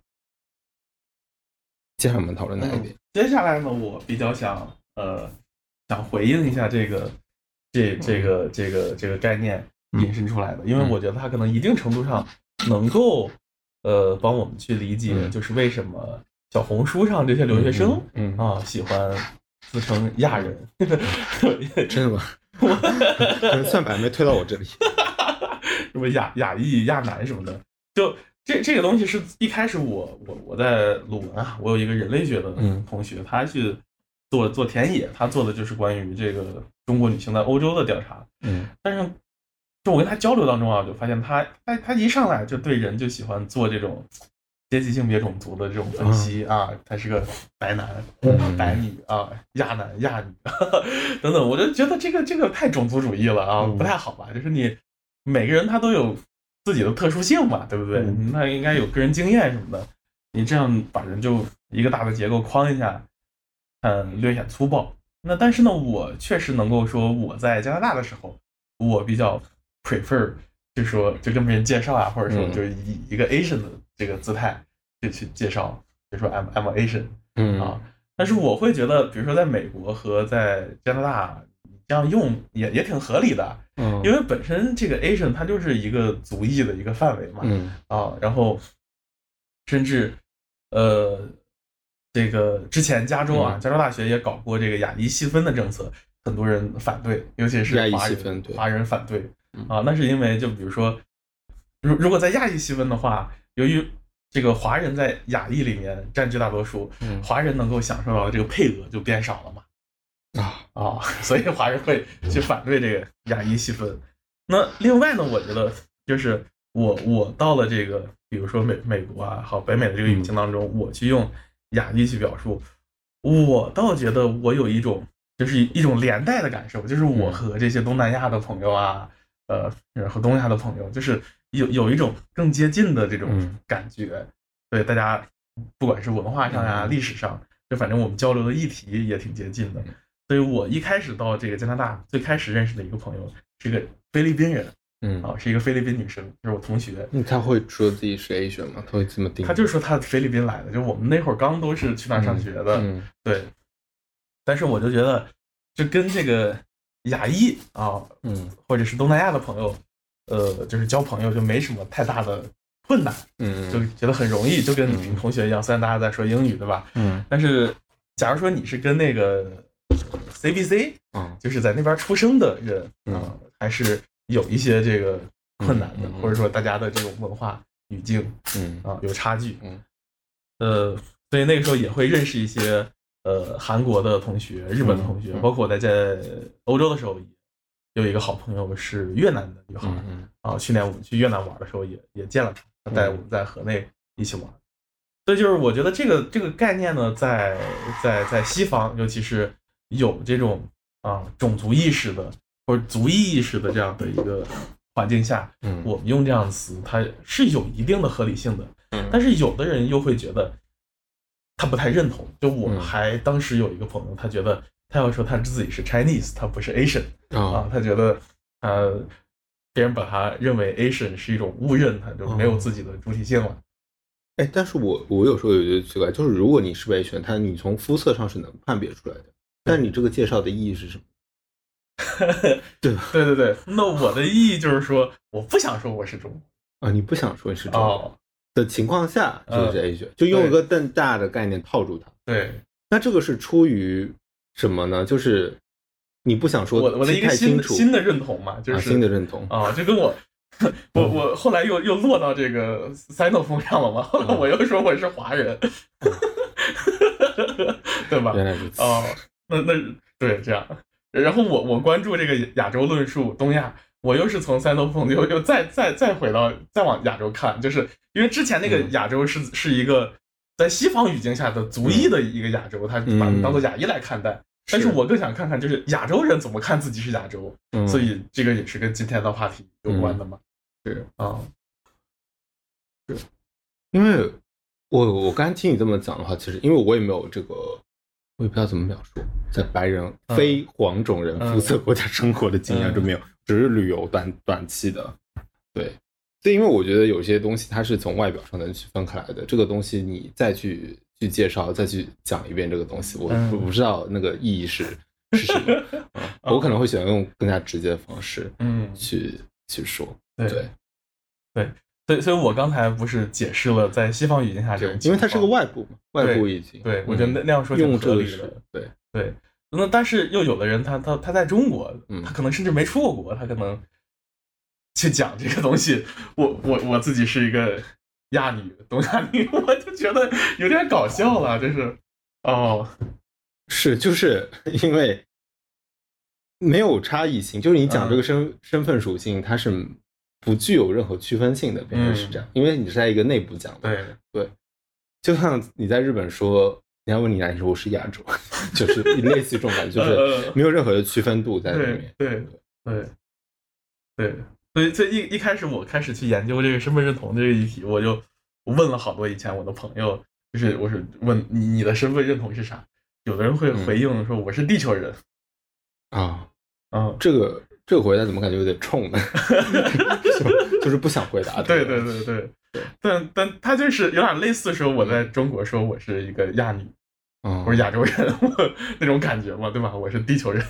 接下来我们讨论哪一点？接下来呢，我比较想呃想回应一下这个这这个这个这个概念嗯。引申出来的，因为我觉得它可能一定程度上能够呃帮我们去理解，嗯。就是为什么小红书上这些留学生嗯，嗯啊喜欢自称亚人，真的吗？算盘没推到我这里。什么亚亚裔、亚男什么的，就这这个东西是一开始我我我在鲁文啊，我有一个人类学的嗯同学，他去做做田野，他做的就是关于这个中国女性在欧洲的调查。嗯但是就我跟他交流当中啊，我就发现他他他一上来就对人就喜欢做这种阶级、性别、种族的这种分析啊，他是个白男、嗯白女啊，亚男、亚女 等等，我就觉得这个这个太种族主义了啊，嗯不太好吧？就是你每个人他都有自己的特殊性嘛，对不对？嗯那应该有个人经验什么的，你这样把人就一个大的结构框一下，嗯，略显粗暴。那但是呢，我确实能够说我在加拿大的时候，我比较 prefer 就说就跟别人介绍啊，或者说嗯就是以一个 Asian 的这个姿态就去介绍，比如说 I'm I'm Asian 嗯。啊。但是我会觉得，比如说在美国和在加拿大，你这样用也也挺合理的，嗯。因为本身这个 Asian 它就是一个族裔的一个范围嘛，嗯。啊，然后甚至呃，这个之前加州啊，嗯加州大学也搞过这个亚裔细分的政策，很多人反对，尤其是华人华人反对嗯。啊，那是因为就比如说，如如果在亚裔细分的话，由于这个华人在亚裔里面占据大多数，嗯华人能够享受到的这个配额就变少了嘛。啊啊，所以华人会去反对这个亚裔细分。那另外呢，我觉得就是我我到了这个，比如说美美国啊，好北美的这个语境当中，我去用亚裔去表述，我倒觉得我有一种就是一种连带的感受，就是我嗯和这些东南亚的朋友啊，呃，和东亚的朋友，就是有有一种更接近的这种嗯感觉。对大家，不管是文化上呀、嗯历史上，就反正我们交流的议题也挺接近的。所以我一开始到这个加拿大，最开始认识的一个朋友是一个菲律宾人嗯啊，是一个菲律宾女生，就是我同学。那他会说自己是 Asian 吗？他会这么定义？她就说她菲律宾来的，就我们那会儿刚都是去那儿上学的，嗯对。但是我就觉得，就跟这个亚裔啊，嗯或者是东南亚的朋友，呃，就是交朋友就没什么太大的困难，嗯就觉得很容易，就跟你同学一样。虽然大家在说英语，对吧？嗯但是假如说你是跟那个 CBC，嗯就是在那边出生的人啊、嗯还是有一些这个困难的，或者说大家的这种文化语境嗯啊有差距。嗯呃，所以那个时候也会认识一些呃韩国的同学、日本的同学，嗯嗯包括我在在欧洲的时候，有一个好朋友是越南的女孩、嗯啊。去年我们去越南玩的时候也也见了她，她带我们在河内一起玩。所以就是我觉得这个这个概念呢，在在在西方，尤其是有这种啊种族意识的或者族裔意识的这样的一个环境下，嗯我们用这样的词，它是有一定的合理性的。嗯但是有的人又会觉得他不太认同。就我嗯还当时有一个朋友，他觉得他要说他自己是 Chinese，他不是 Asian 啊啊，他觉得呃别人把他认为 Asian 是一种误认，他就没有自己的主体性了。哎，但是我我有时候有觉得奇怪，就是如果你是被选，他你从肤色上是能判别出来的，但你这个介绍的意义是什么？对吧？对对对，那我的意义就是说，我不想说我是中国啊，你不想说你是中国哦，的情况下就是 Asian，就用一个更大的概念套住他。对那这个是出于什么呢？就是你不想说我我的一个新新的认同嘛，就啊是新的认同啊，就跟我。我我后来又又落到这个 Sino 风上了嘛，后来我又说我是华人，对吧？原来如此。哦，那那对这样，然后我我关注这个亚洲论述东亚，我又是从三诺风又又再再再回到再往亚洲看，就是因为之前那个嗯亚洲是、是一个在西方语境下的族裔的一个亚洲，他把嗯当做亚裔来看待。但是我更想看看，就是亚洲人怎么看自己是亚洲，嗯。所以这个也是跟今天的话题有关的嘛。是啊，对因为我我刚才听你这么讲的话，其实因为我也没有这个，我也不知道怎么描述，在白人、嗯。非黄种人肤色国家生活的经验嗯。就没有，只是旅游短短期的。对，所以因为我觉得有些东西它是从外表上能区分开来的，这个东西你再去去介绍，再去讲一遍这个东西，我嗯我不知道那个意义是是什么。啊我可能会喜欢用更加直接的方式嗯，去去说。对对对，所以所以我刚才不是解释了在西方语境下这种因为它是个外部嘛，外部语境。对，我觉得那嗯那样说挺用这个是合理的。对，对，那但是又有的人他他他在中国，嗯他可能甚至没出过国，他可能去讲这个东西。我我我自己是一个亚女、东亚女，我就觉得有点搞笑了，这是。哦，是就是 因为没有差异性，就是你讲这个身、身份属性，它是不具有任何区分性的，变成是这样，因为你是在一个内部讲的，对。对，就像你在日本说，人家问你来，你说我是亚洲，就是类似于这种感觉，就是没有任何的区分度在里面，对对对。对，所以所以一一开始我开始去研究这个身份认同这个议题，我就问了好多以前我的朋友，就是我是问你你的身份认同是啥？有的人会回应说我是地球人，啊，嗯，这个这个回答怎么感觉有点冲呢？就就是不想回答，对对对对对，但但他就是有点类似说我在中国说我是一个亚女，嗯。我是亚洲人那种感觉嘛，对吧？我是地球人，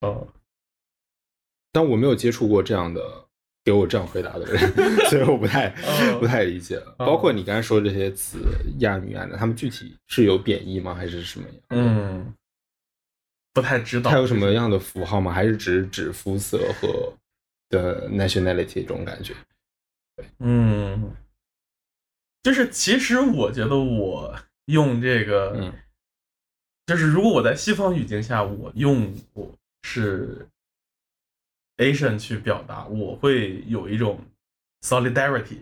哦，但我没有接触过这样的给我这样回答的人，所以我不太哦不太理解。包括你刚才说的这些词，亚女、亚男，他们具体是有贬义吗？还是什么样？嗯，不太知道它有什么样的符号吗？还是只是指肤色和的 nationality 这种感觉？嗯，就是其实我觉得我用这个，嗯就是如果我在西方语境下，我用我是 Asian 去表达，我会有一种 solidarity，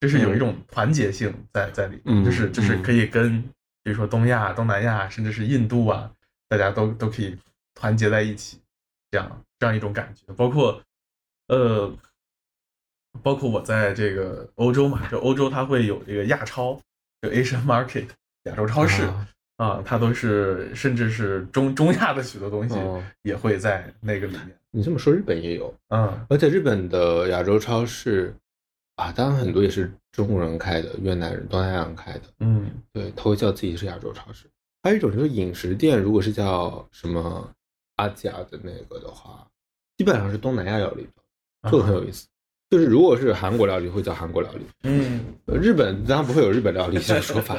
就是有一种团结性在在里面，嗯就是就是嗯。可以跟比如说东亚、东南亚，甚至是印度啊，大家都都可以团结在一起，这样这样一种感觉，包括呃。包括我在这个欧洲嘛，就欧洲它会有这个亚超，就 Asian Market 亚洲超市啊啊，它都是甚至是中中亚的许多东西哦也会在那个里面。你这么说，日本也有，嗯而且日本的亚洲超市啊，当然很多也是中国人开的，越南人、东南亚人开的，嗯对，他会叫自己是亚洲超市。还有一种就是饮食店，如果是叫什么阿甲的那个的话，基本上是东南亚料理，这个很有意思。就是如果是韩国料理，会叫韩国料理；嗯呃日本当然不会有日本料理这个说法。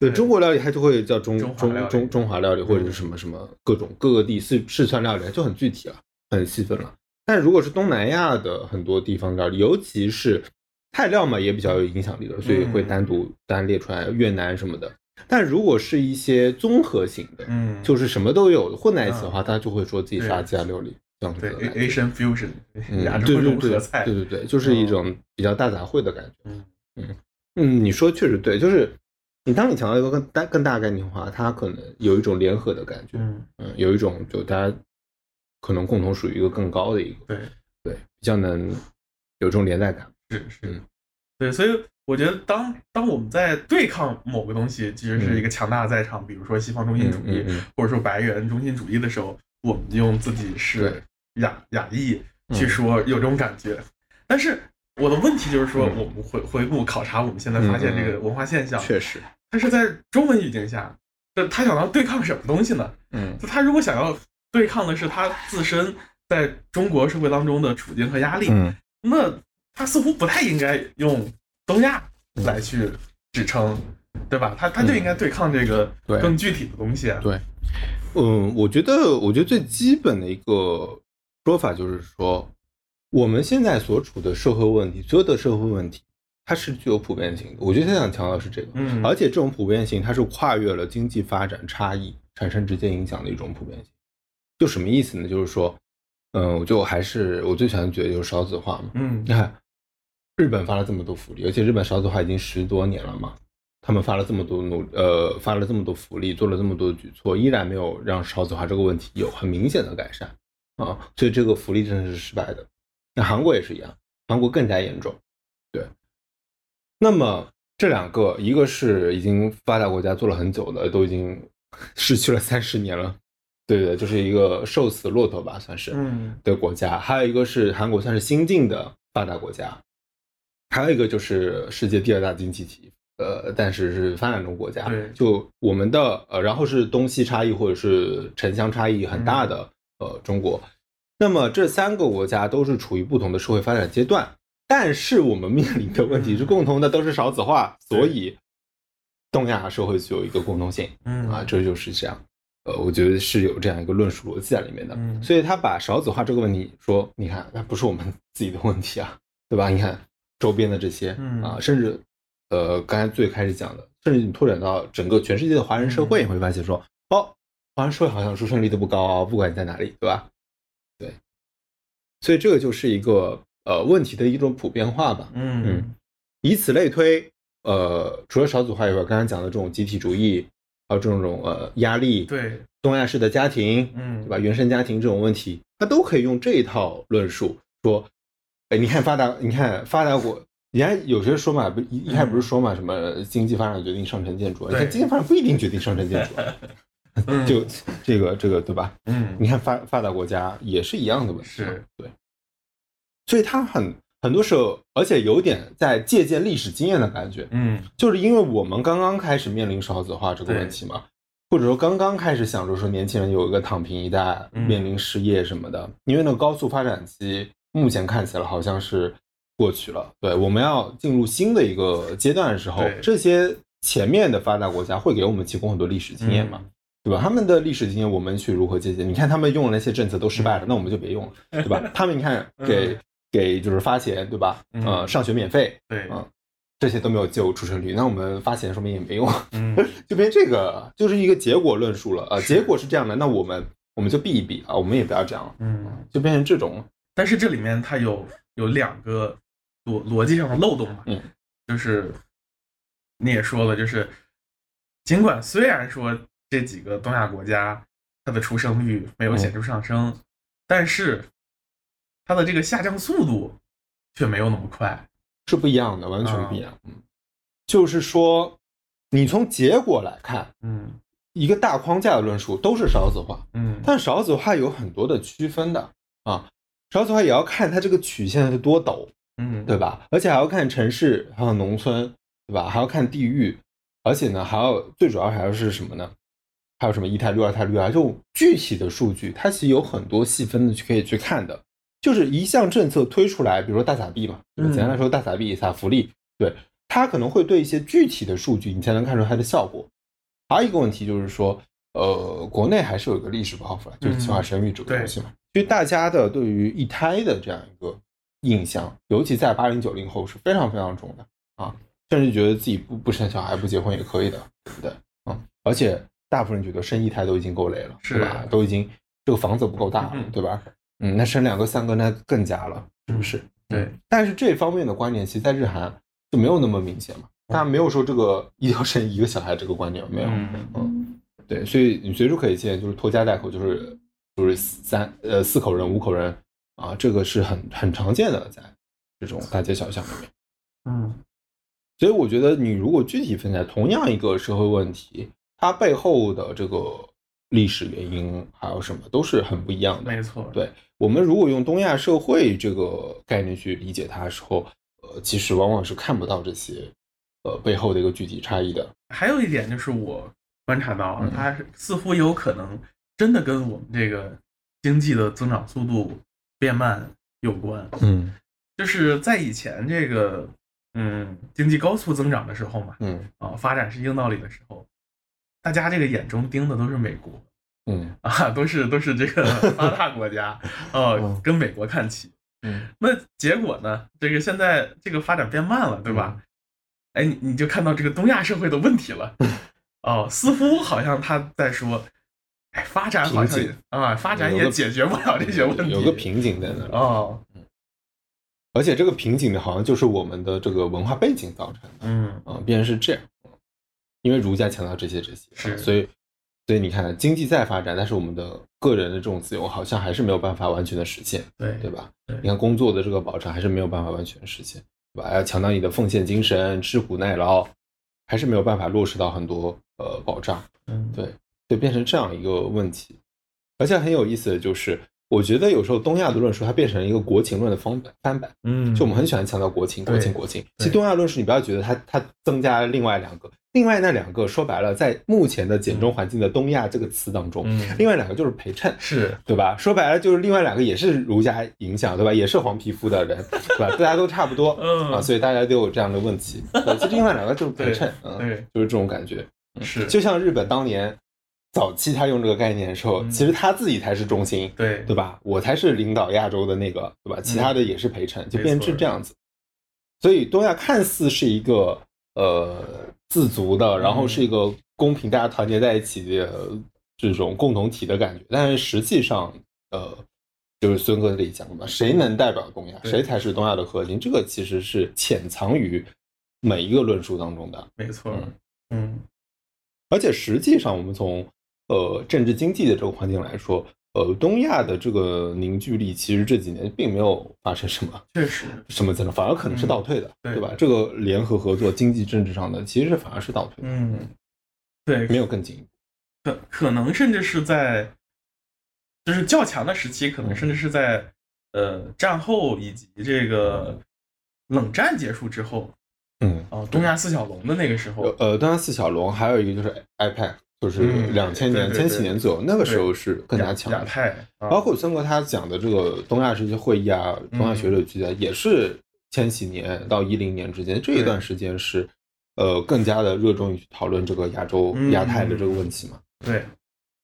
对对。中国料理，它就会叫中中中中中华料理，或者是什么什么各种各个地四四川料理，就很具体了，很细分了。但如果是东南亚的很多地方料理，尤其是泰料嘛，也比较有影响力的，所以会单独单列出来越南什么的。但如果是一些综合型的，嗯，就是什么都有混在一起的话，他就会说自己是阿基亚料理，对。Asian fusion 嗯 亚洲对对对融合菜。对对对，就是一种比较大杂烩的感觉。嗯。嗯，你说确实对，就是你当你强调一个更大更大概念化，它可能有一种联合的感觉，嗯，嗯，有一种就大家可能共同属于一个更高的一个，对，对，比较能有这种连带感。是是嗯，对，所以我觉得当当我们在对抗某个东西，其实是一个强大的在场，比如说西方中心主义，或者说白人中心主义的时候，我们用自己是对亚亚裔嗯去说有这种感觉。但是我的问题就是说，嗯。我们回回顾考察我们现在发现这个文化现象，确实，它是在中文语境下，这他想要对抗什么东西呢？嗯。就他如果想要对抗的是他自身在中国社会当中的处境和压力，嗯。那他似乎不太应该用东亚来去指称，对吧？他他就应该对抗这个更具体的东西啊。对，嗯，我觉得，我觉得最基本的一个说法就是说，我们现在所处的社会问题，所有的社会问题，它是具有普遍性的。我觉得现在想强调的是这个，嗯而且这种普遍性，它是跨越了经济发展差异产生直接影响的一种普遍性。就什么意思呢？就是说，嗯，我就还是我最喜欢觉得就是少子化嘛。嗯你看，日本发了这么多福利，而且日本少子化已经十多年了嘛，他们发了这么多努呃发了这么多福利，做了这么多举措，依然没有让少子化这个问题有很明显的改善啊，所以这个福利真的是失败的。那韩国也是一样，韩国更加严重。对，那么这两个，一个是已经发达国家做了很久的，都已经 失去了三十年了，对对，就是一个瘦死骆驼吧，算是。嗯的国家，还有一个是韩国算是新晋的发达国家，还有一个就是世界第二大经济体，呃，但是是发展中国家。对就我们的呃，然后是东西差异或者是城乡差异很大的、呃中国。那么这三个国家都是处于不同的社会发展阶段，但是我们面临的问题是共同的，都是少子化，所以东亚社会具有一个共同性。嗯啊，这就是这样。呃，我觉得是有这样一个论述逻辑在里面的。嗯所以他把少子化这个问题说，你看，那不是我们 自己的问题啊，对吧？你看周边的这些嗯啊，甚至呃，刚才最开始讲的，甚至你拓展到整个全世界的华人社会，嗯你会发现说，哦，华人社会好像出生率都不高啊，不管你在哪里，对吧？对，所以这个就是一个呃问题的一种普遍化吧。嗯嗯以此类推，呃，除了少子化以外，刚才讲的这种集体主义，还有这种呃压力，对，东亚式的家庭，嗯对吧？原生家庭这种问题，它都可以用这一套论述说，哎，你看发达，你看发达国，人家有些说嘛，不一一开始不是说嘛，什么经济发展决定上层建筑，你看经济发展不一定决定上层建筑，嗯 就这个这个对吧？嗯你看发发达国家也是一样的问题对，所以它很很多时候，而且有点在借鉴历史经验的感觉，嗯就是因为我们刚刚开始面临少子化这个问题嘛，或者说刚刚开始想着说年轻人有一个躺平一代，嗯面临失业什么的，因为那个高速发展期目前看起来好像是过去了。对，我们要进入新的一个阶段的时候，这些前面的发达国家会给我们提供很多历史经验嘛。嗯对吧？他们的历史经验我们去如何借鉴？你看他们用的那些政策都失败了，那我们就别用了，对吧？他们你看给、给就是发钱，对吧？嗯呃，上学免费，对，嗯这些都没有救出生率，那我们发钱说明也没用，嗯 就变这个就是一个结果论述了。呃，结果是这样的，那我们我们就避一避啊，我们也不要这样了，嗯，就变成这种但是这里面它有有两个逻逻辑上的漏洞嘛，嗯，就是你也说了，就是尽管虽然说这几个东亚国家它的出生率没有显著上升，但是它的这个下降速度却没有那么快，是不一样的，完全啊不一样。嗯，就是说，你从结果来看，嗯一个大框架的论述都是少子化，嗯，但少子化有很多的区分的啊，少子化也要看它这个曲线是多陡，嗯对吧？而且还要看城市，还有农村，对吧？还要看地域，而且呢，还要最主要还要是什么呢？还有什么一胎率、二胎率啊？这种具体的数据，它其实有很多细分的去可以去看的。就是一项政策推出来，比如说大撒币嘛，简单来说，大撒币、撒福利，对它可能会对一些具体的数据，你才能看出它的效果。还有一个问题就是说，呃，国内还是有一个历史包袱了，就是计划生育这个东西嘛。其实大家的对于一胎的这样一个印象，尤其在八零九零后是非常非常重的啊，甚至觉得自己不不生小孩、不结婚也可以的，对不对？嗯，而且大部分人觉得生一胎都已经够累了，是对吧？都已经这个房子不够大了，嗯对吧？嗯，那生两个、三个那更加了，是不是？对嗯。但是这方面的观念，其实在日韩就没有那么明显嘛，大家没有说这个一定要生一个小孩这个观念没有。嗯嗯，对，所以你随处可以见，就是拖家带口，就是就是三呃四口人、五口人啊，这个是很很常见的，在这种大街小巷里面。嗯所以我觉得，你如果具体分析同样一个社会问题，它背后的这个历史原因还有什么，都是很不一样的。没错，对我们如果用东亚社会这个概念去理解它的时候，呃，其实往往是看不到这些呃背后的一个具体差异的。还有一点就是我观察到它似乎有可能真的跟我们这个经济的增长速度变慢有关。嗯就是在以前这个嗯经济高速增长的时候嘛，嗯啊发展是硬道理的时候，大家这个眼中盯的都是美国嗯啊，都是都是这个 发达国家，哦嗯，跟美国看齐。嗯那结果呢？这个现在这个发展变慢了，对吧？哎，你你就看到这个东亚社会的问题了。哦，似乎好像他在说，哎，发展好像啊，发展也解决不了这些问题。有个瓶颈在那里。哦，而且这个瓶颈呢，好像就是我们的这个文化背景造成的嗯啊，变成是这样。因为儒家强调这些这些，所以所以你看，经济再发展，但是我们的个人的这种自由好像还是没有办法完全的实现，对对吧？对你看工作的这个保障还是没有办法完全实现，对吧？要强调你的奉献精神、吃苦耐劳，还是没有办法落实到很多呃保障。嗯，对，就变成这样一个问题。而且很有意思的就是，我觉得有时候东亚的论述它变成一个国情论的翻版翻版。嗯，就我们很喜欢强调国情，国情，国情。其实东亚论述，你不要觉得它它增加了另外两个，另外那两个说白了，在目前的简中环境的东亚这个词当中，嗯另外两个就是陪衬。是对吧？说白了就是另外两个也是儒家影响，对吧？也是黄皮肤的人，对吧？大家都差不多，嗯啊，所以大家都有这样的问题。对，其实另外两个就是陪衬，嗯，对就是这种感觉。是，就像日本当年早期他用这个概念的时候，嗯其实他自己才是中心，对对吧？我才是领导亚洲的那个，对吧？其他的也是陪衬，就变成这样子。所以东亚看似是一个呃自足的，然后是一个公平，大家团结在一起的这种共同体的感觉。但是实际上，呃，就是孙哥这里讲的嘛，谁能代表东亚，谁才是东亚的核心？这个其实是潜藏于每一个论述当中的。没错嗯，嗯而且实际上，我们从呃政治经济的这个环境来说，呃，东亚的这个凝聚力其实这几年并没有发生什么 确实，什么增长，反而可能是倒退的，对对吧？这个联合合作、经济政治上的其实反而是倒退的，嗯，对，没有更进一步。可可能甚至是在，就是较强的时期，可能甚至是在呃战后以及这个冷战结束之后嗯，啊，东亚四小龙的那个时候，呃，东亚四小龙还有一个就是 iPad，就是嗯两千年、千禧年左右，那个时候是更加强的。亚太，啊。包括孙哥他讲的这个东亚世界会议啊，东亚学者聚啊，也是千禧年到一零年之间这一段时间是，呃，更加的热衷于去讨论这个亚洲、嗯亚太的这个问题嘛。对，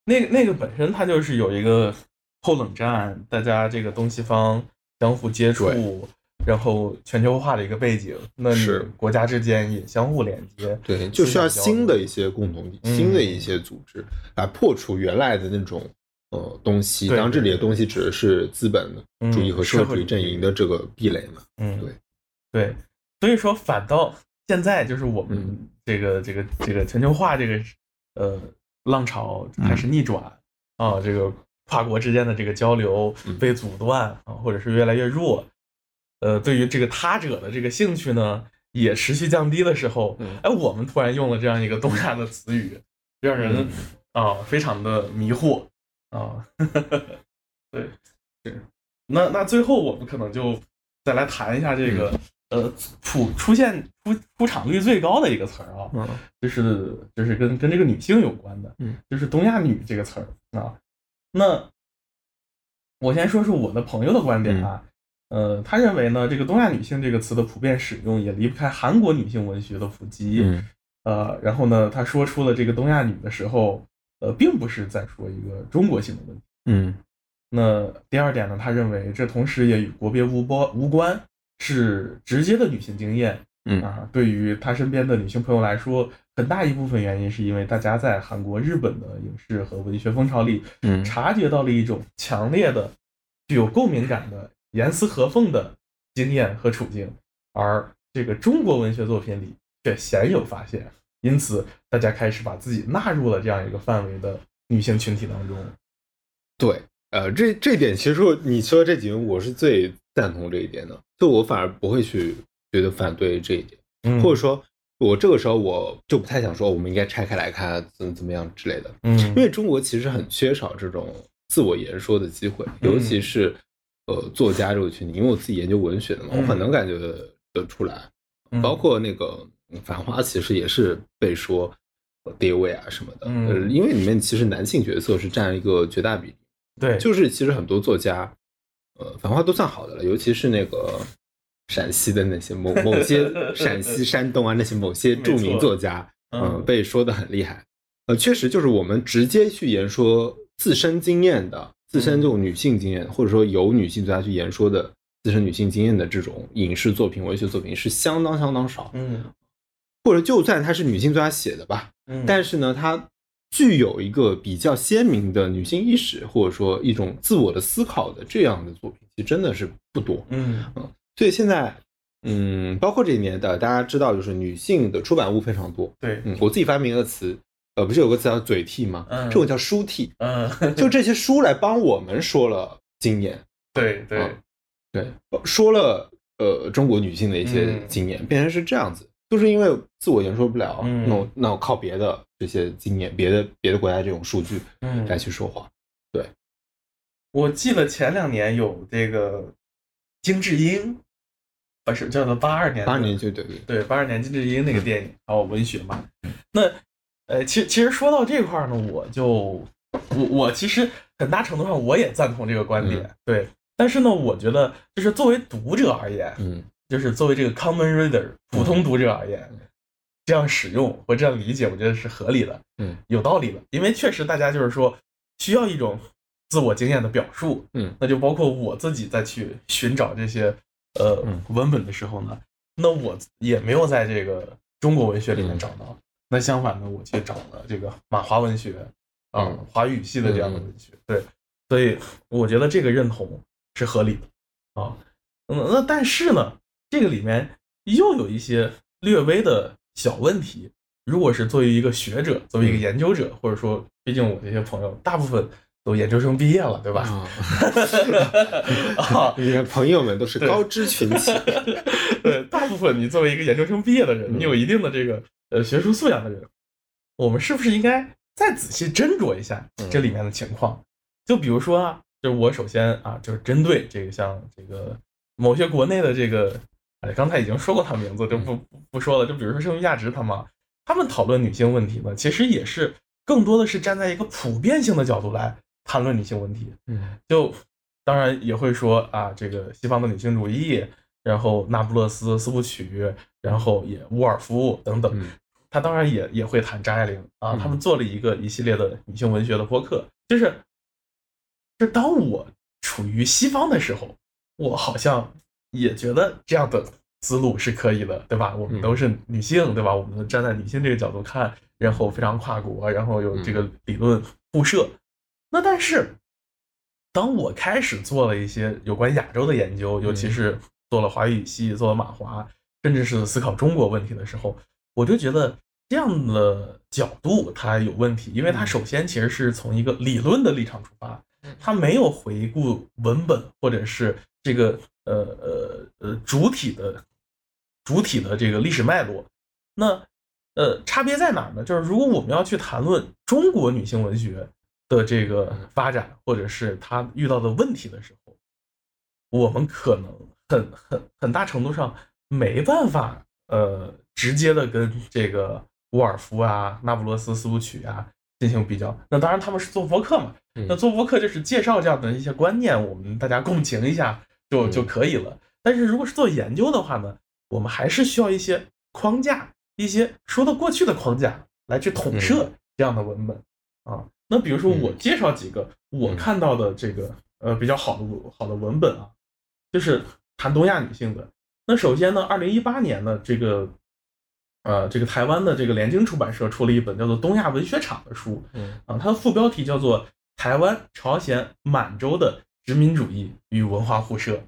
那个那个本身它就是有一个后冷战，大家这个东西方相互接触对，然后全球化的一个背景，那是。国家之间也相互连接，对，就需要新的一些共同体、嗯。新的一些组织来破除原来的那种呃东西。对当然，这里的东西指的是资本主义和社会主义阵营的这个壁垒嘛。嗯，对。对，所以说反倒现在就是我们嗯。这个、这个这个全球化这个呃浪潮开始逆转、啊，这个跨国之间的这个交流嗯。被阻断啊，或者是越来越弱，呃，对于这个他者的这个兴趣呢也持续降低的时候，嗯哎，我们突然用了这样一个东亚的词语，让人啊非常的迷惑啊，对，是，那那最后我们可能就再来谈一下这个、呃普出现出出场率最高的一个词儿啊，嗯就是就是跟跟这个女性有关的，嗯，就是东亚女这个词儿啊。那我先说说我的朋友的观点啊，呃，他认为呢，这个东亚女性这个词的普遍使用也离不开韩国女性文学的普及，嗯呃，然后呢，他说出了这个东亚女的时候，呃，并不是在说一个中国性的问题。嗯那第二点呢，他认为这同时也与国别无波无关，是直接的女性经验嗯啊。对于他身边的女性朋友来说，很大一部分原因是因为大家在韩国、日本的影视和文学风潮里，嗯察觉到了一种强烈的、具有共鸣感的严丝合缝的经验和处境，而这个中国文学作品里却鲜有发现，因此大家开始把自己纳入了这样一个范围的女性群体当中。对，呃，这这点其实你说这几点，我是最赞同这一点的，就我反而不会去觉得反对这一点，嗯。或者说，我这个时候我就不太想说我们应该拆开来看怎么怎么样之类的，嗯。因为中国其实很缺少这种自我言说的机会，嗯尤其是呃作家这个群体，因为我自己研究文学的嘛，嗯我很能感觉得出来，嗯。包括那个《繁花》，其实也是被说呃跌位啊什么的，嗯。呃，因为里面其实男性角色是占一个绝大比例。对，就是其实很多作家，呃，繁花都算好的了，尤其是那个陕西的那些某某些 陕西、山东啊那些某些著名作家，嗯。嗯，被说的很厉害。呃，确实就是我们直接去言说自身经验的、自身这种女性经验，或者说有女性作家去言说的自身女性经验的这种影视作品、文学作品是相当相当少。嗯或者就算它是女性作家写的吧，嗯，但是呢，它具有一个比较鲜明的女性意识，或者说一种自我的思考的这样的作品，其实真的是不多。嗯所以现在，嗯，包括这一年的，大家知道，就是女性的出版物非常多。对，嗯，我自己发明了个词，呃，不是有个词叫嘴替吗？嗯这种叫书替，嗯就这些书来帮我们说了经验，对对嗯对，说了呃中国女性的一些嗯经验，变成是这样子，就是因为自我言说不了，嗯那我那我靠别的这些经验，别的别的国家这种数据嗯来去说话。对我记得前两年有这个金智英，不是叫做八二年八二年就对对，对八二年金智英那个电影，还有文学嘛。嗯那呃，其实其实说到这块儿呢，我就我我其实很大程度上我也赞同这个观点，对。但是呢，我觉得就是作为读者而言，嗯就是作为这个 common reader 普通读者而言，这样使用或这样理解，我觉得是合理的，嗯，有道理的。因为确实大家就是说需要一种自我经验的表述，嗯，那就包括我自己再去寻找这些呃嗯文本的时候呢，那我也没有在这个中国文学里面找到。那相反呢，我去找了这个马华文学啊，华语系的这样的文学。对，所以我觉得这个认同是合理的啊。嗯，那但是呢，这个里面又有一些略微的小问题。如果是作为一个学者，作为一个研究者，或者说，毕竟我这些朋友大部分都研究生毕业了，对吧？啊，你的朋友们都是高知群体。对，大部分你作为一个研究生毕业的人，你有一定的这个呃学术素养的人，我们是不是应该再仔细斟酌一下这里面的情况？就比如说啊，就是我首先啊，就是针对这个像这个某些国内的这个，哎，刚才已经说过他名字，就不不说了。就比如说剩余价值他们。他们讨论女性问题呢，其实也是更多的是站在一个普遍性的角度来谈论女性问题。嗯，就当然也会说啊，这个西方的女性主义，然后那不勒斯四部曲，然后也沃尔夫等等。他当然也也会谈张爱玲啊，他们做了一个一系列的女性文学的播客。就是，就当我处于西方的时候，我好像也觉得这样的。思路是可以的，对吧？我们都是女性，对吧？我们站在女性这个角度看，然后非常跨国，然后有这个理论铺设。那但是，当我开始做了一些有关亚洲的研究，尤其是做了华语系，做了马华，甚至是思考中国问题的时候，我就觉得这样的角度它有问题，因为它首先其实是从一个理论的立场出发，它没有回顾文本或者是这个呃呃呃主体的。主体的这个历史脉络，那呃差别在哪儿呢？就是如果我们要去谈论中国女性文学的这个发展，或者是她遇到的问题的时候，我们可能很很很大程度上没办法呃直接的跟这个沃尔夫啊、那不勒斯四部曲啊进行比较。那当然他们是做播客嘛，那做播客就是介绍这样的一些观念，我们大家共情一下就就可以了。但是如果是做研究的话呢？我们还是需要一些框架，一些说得过去的框架来去统摄这样的文本啊。那比如说，我介绍几个我看到的这个呃比较好的好的文本啊，就是谈东亚女性的。那首先呢，二零一八年呢，这个呃这个台湾的这个联经出版社出了一本叫做《东亚文学场》的书，啊，它的副标题叫做《台湾、朝鲜、满洲的殖民主义与文化互射》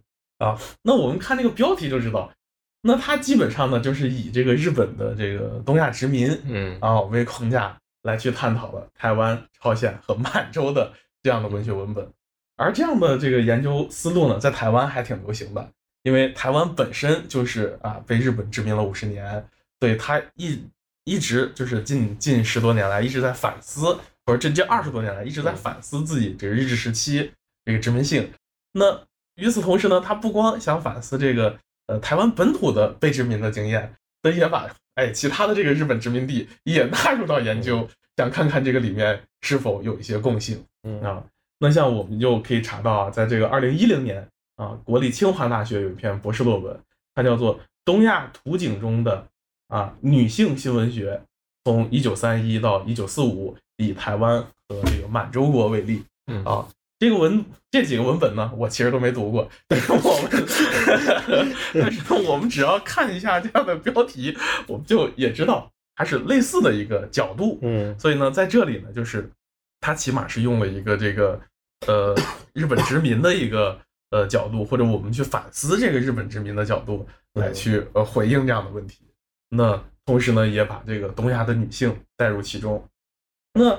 啊。那我们看这个标题就知道。那它基本上呢，就是以这个日本的这个东亚殖民，嗯啊为框架来去探讨了台湾、朝鲜和满洲的这样的文学文本。而这样的这个研究思路呢，在台湾还挺流行的，因为台湾本身就是啊被日本殖民了五十年，所以他一一直就是近近十多年来一直在反思，或者这这二十多年来一直在反思自己这个日治时期这个殖民性。那与此同时呢，他不光想反思这个。呃，台湾本土的被殖民的经验，那也把哎其他的这个日本殖民地也纳入到研究，想看看这个里面是否有一些共性啊。那像我们就可以查到啊，在这个二零一零年啊，国立清华大学有一篇博士论文，它叫做《东亚图景中的啊女性新闻学》，从一九三一到一九四五，以台湾和这个满洲国为例啊。这个文这几个文本呢，我其实都没读过，但是我们，但是我们只要看一下这样的标题，我们就也知道它是类似的一个角度。嗯，所以呢，在这里呢，就是它起码是用了一个这个呃日本殖民的一个呃角度，或者我们去反思这个日本殖民的角度来去呃回应这样的问题。那同时呢，也把这个东亚的女性带入其中。那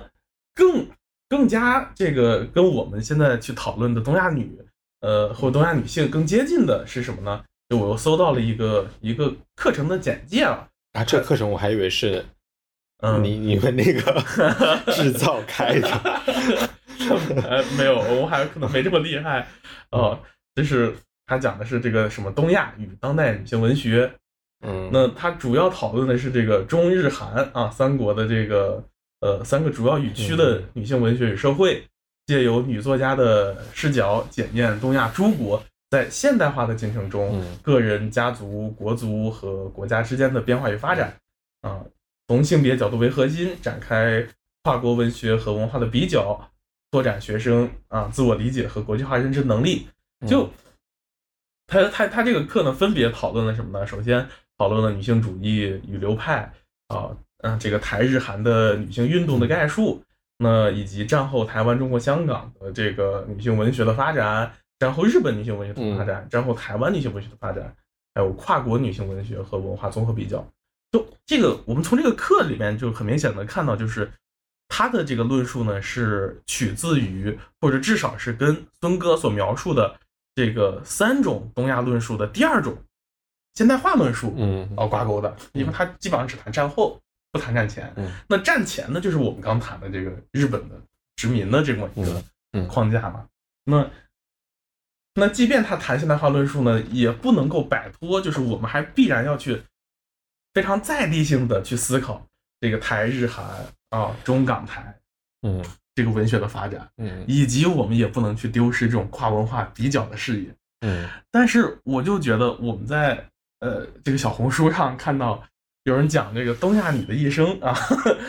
更。更加这个跟我们现在去讨论的东亚女，呃，或东亚女性更接近的是什么呢？就我又搜到了一个一个课程的简介了。啊，这课程我还以为是，嗯，你你们那个 制造开的，呃，没有，我还可能没这么厉害哦。就是他讲的是这个什么东亚与当代女性文学，嗯，那他主要讨论的是这个中日韩啊三国的这个。呃，三个主要语区的女性文学与社会，借由女作家的视角检验东亚诸国在现代化的进程中，个人、家族、国族和国家之间的变化与发展。啊，从性别角度为核心，展开跨国文学和文化的比较，拓展学生啊自我理解和国际化认知能力。就他他他这个课呢，分别讨论了什么呢？首先讨论了女性主义与流派啊，嗯，这个台日韩的女性运动的概述，那以及战后台湾、中国香港的这个女性文学的发展，战后日本女性文学的发展，战后台湾女性文学的发展，还有跨国女性文学和文化综合比较。就这个，我们从这个课里面就很明显的看到，就是他的这个论述呢，是取自于或者至少是跟孙哥所描述的这个三种东亚论述的第二种现代化论述，嗯，哦挂钩的，因为他基本上只谈战后，不谈战前。嗯，那战前呢，就是我们刚谈的这个日本的殖民的这么一个框架嘛。那那即便他谈现代化论述呢，也不能够摆脱，就是我们还必然要去。非常在地性的去思考这个台日韩啊中港台，嗯，这个文学的发展，嗯，以及我们也不能去丢失这种跨文化比较的视野，嗯。但是我就觉得我们在呃这个小红书上看到有人讲这个东亚女的一生啊，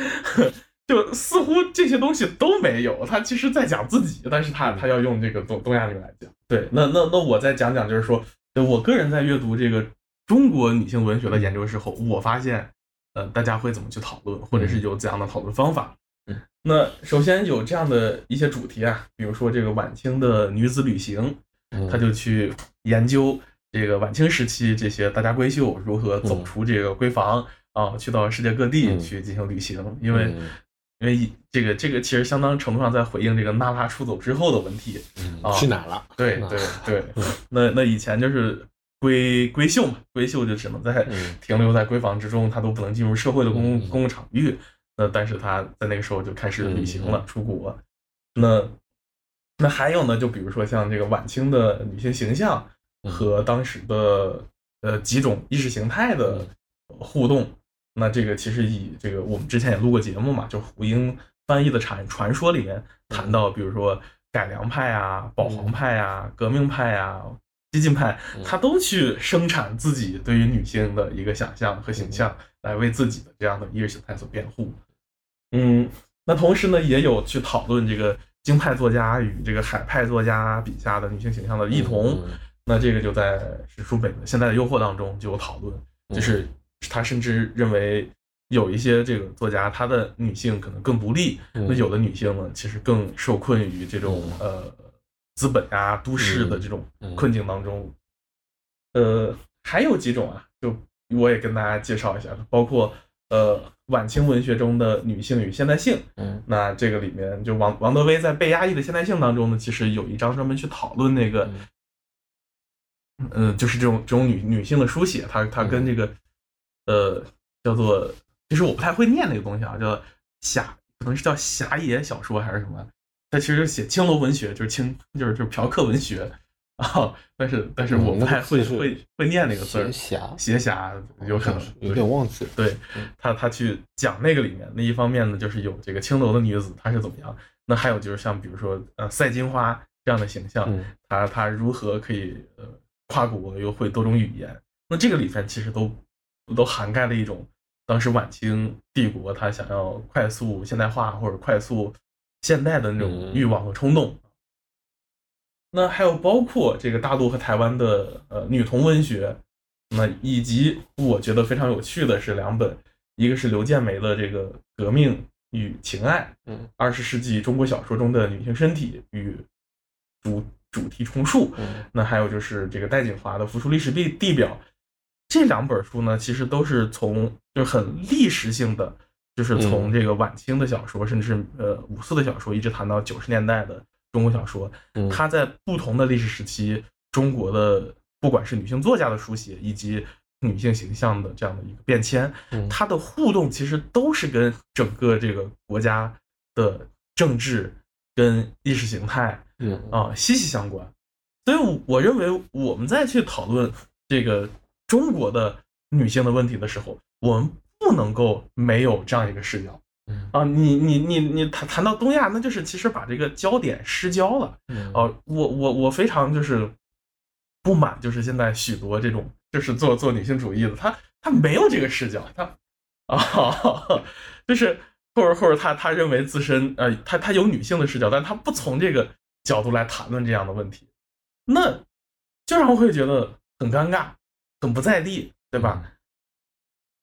就似乎这些东西都没有。他其实在讲自己，但是他他要用这个东东亚女来讲。对，那那那我再讲讲，就是说我个人在阅读这个。中国女性文学的研究之后，我发现，呃，大家会怎么去讨论，或者是有怎样的讨论方法？嗯，那首先有这样的一些主题啊，比如说这个晚清的女子旅行，他就去研究这个晚清时期这些大家闺秀如何走出这个闺房啊，去到世界各地去进行旅行，因为因为这个这个其实相当程度上在回应这个娜拉出走之后的问题啊，去哪了？对对对，那那以前就是。闺闺秀嘛，闺秀就只能在停留在闺房之中，她都不能进入社会的公公共场域。那但是她在那个时候就开始旅行了，出国。那那还有呢，就比如说像这个晚清的女性形象和当时的呃几种意识形态的互动。那这个其实以这个我们之前也录过节目嘛，就胡英翻译的传传说里面谈到，比如说改良派啊、保皇派啊、革命派啊。激进派，他都去生产自己对于女性的一个想象和形象，来为自己的这样的意识形态所辩护。嗯，那同时呢，也有去讨论这个京派作家与这个海派作家笔下的女性形象的异同。那这个就在史书本的《现在的诱惑》当中就有讨论，就是他甚至认为有一些这个作家，他的女性可能更独立，那有的女性呢，其实更受困于这种呃。资本啊，都市的这种困境当中，呃，还有几种啊，就我也跟大家介绍一下，包括呃，晚清文学中的女性与现代性。嗯，那这个里面，就王王德威在《被压抑的现代性》当中呢，其实有一章专门去讨论那个，嗯，就是这种这种女女性的书写，她她跟这个呃叫做，其实我不太会念那个东西啊，叫侠，可能是叫侠野小说还是什么。他其实写青楼文学，就是青，就是就是嫖客文学啊。但是，但是我不太会会会念那个字儿。邪侠，邪侠有可能有点忘记。对他，他去讲那个里面，那一方面呢，就是有这个青楼的女子她是怎么样。那还有就是像比如说呃赛金花这样的形象，她她如何可以呃跨国又会多种语言？那这个里面其实都都涵盖了一种当时晚清帝国他想要快速现代化或者快速。现代的那种欲望和冲动，那还有包括这个大陆和台湾的呃女童文学，那以及我觉得非常有趣的是两本，一个是刘建梅的这个《革命与情爱》，嗯，二十世纪中国小说中的女性身体与主主题重述，那还有就是这个戴锦华的《浮出历史地地表》，这两本书呢，其实都是从就很历史性的。就是从这个晚清的小说，甚至是呃五四的小说，一直谈到九十年代的中国小说，它在不同的历史时期，中国的不管是女性作家的书写，以及女性形象的这样的一个变迁，它的互动其实都是跟整个这个国家的政治跟意识形态，啊息息相关。所以我认为我们在去讨论这个中国的女性的问题的时候，我们。不能够没有这样一个视角，啊，你你你你谈谈到东亚，那就是其实把这个焦点失焦了，哦，我我我非常就是不满，就是现在许多这种就是做做女性主义的，他他没有这个视角，他啊，就是或者或者他他认为自身呃他他有女性的视角，但他不从这个角度来谈论这样的问题，那就让我会觉得很尴尬，很不在地，对吧？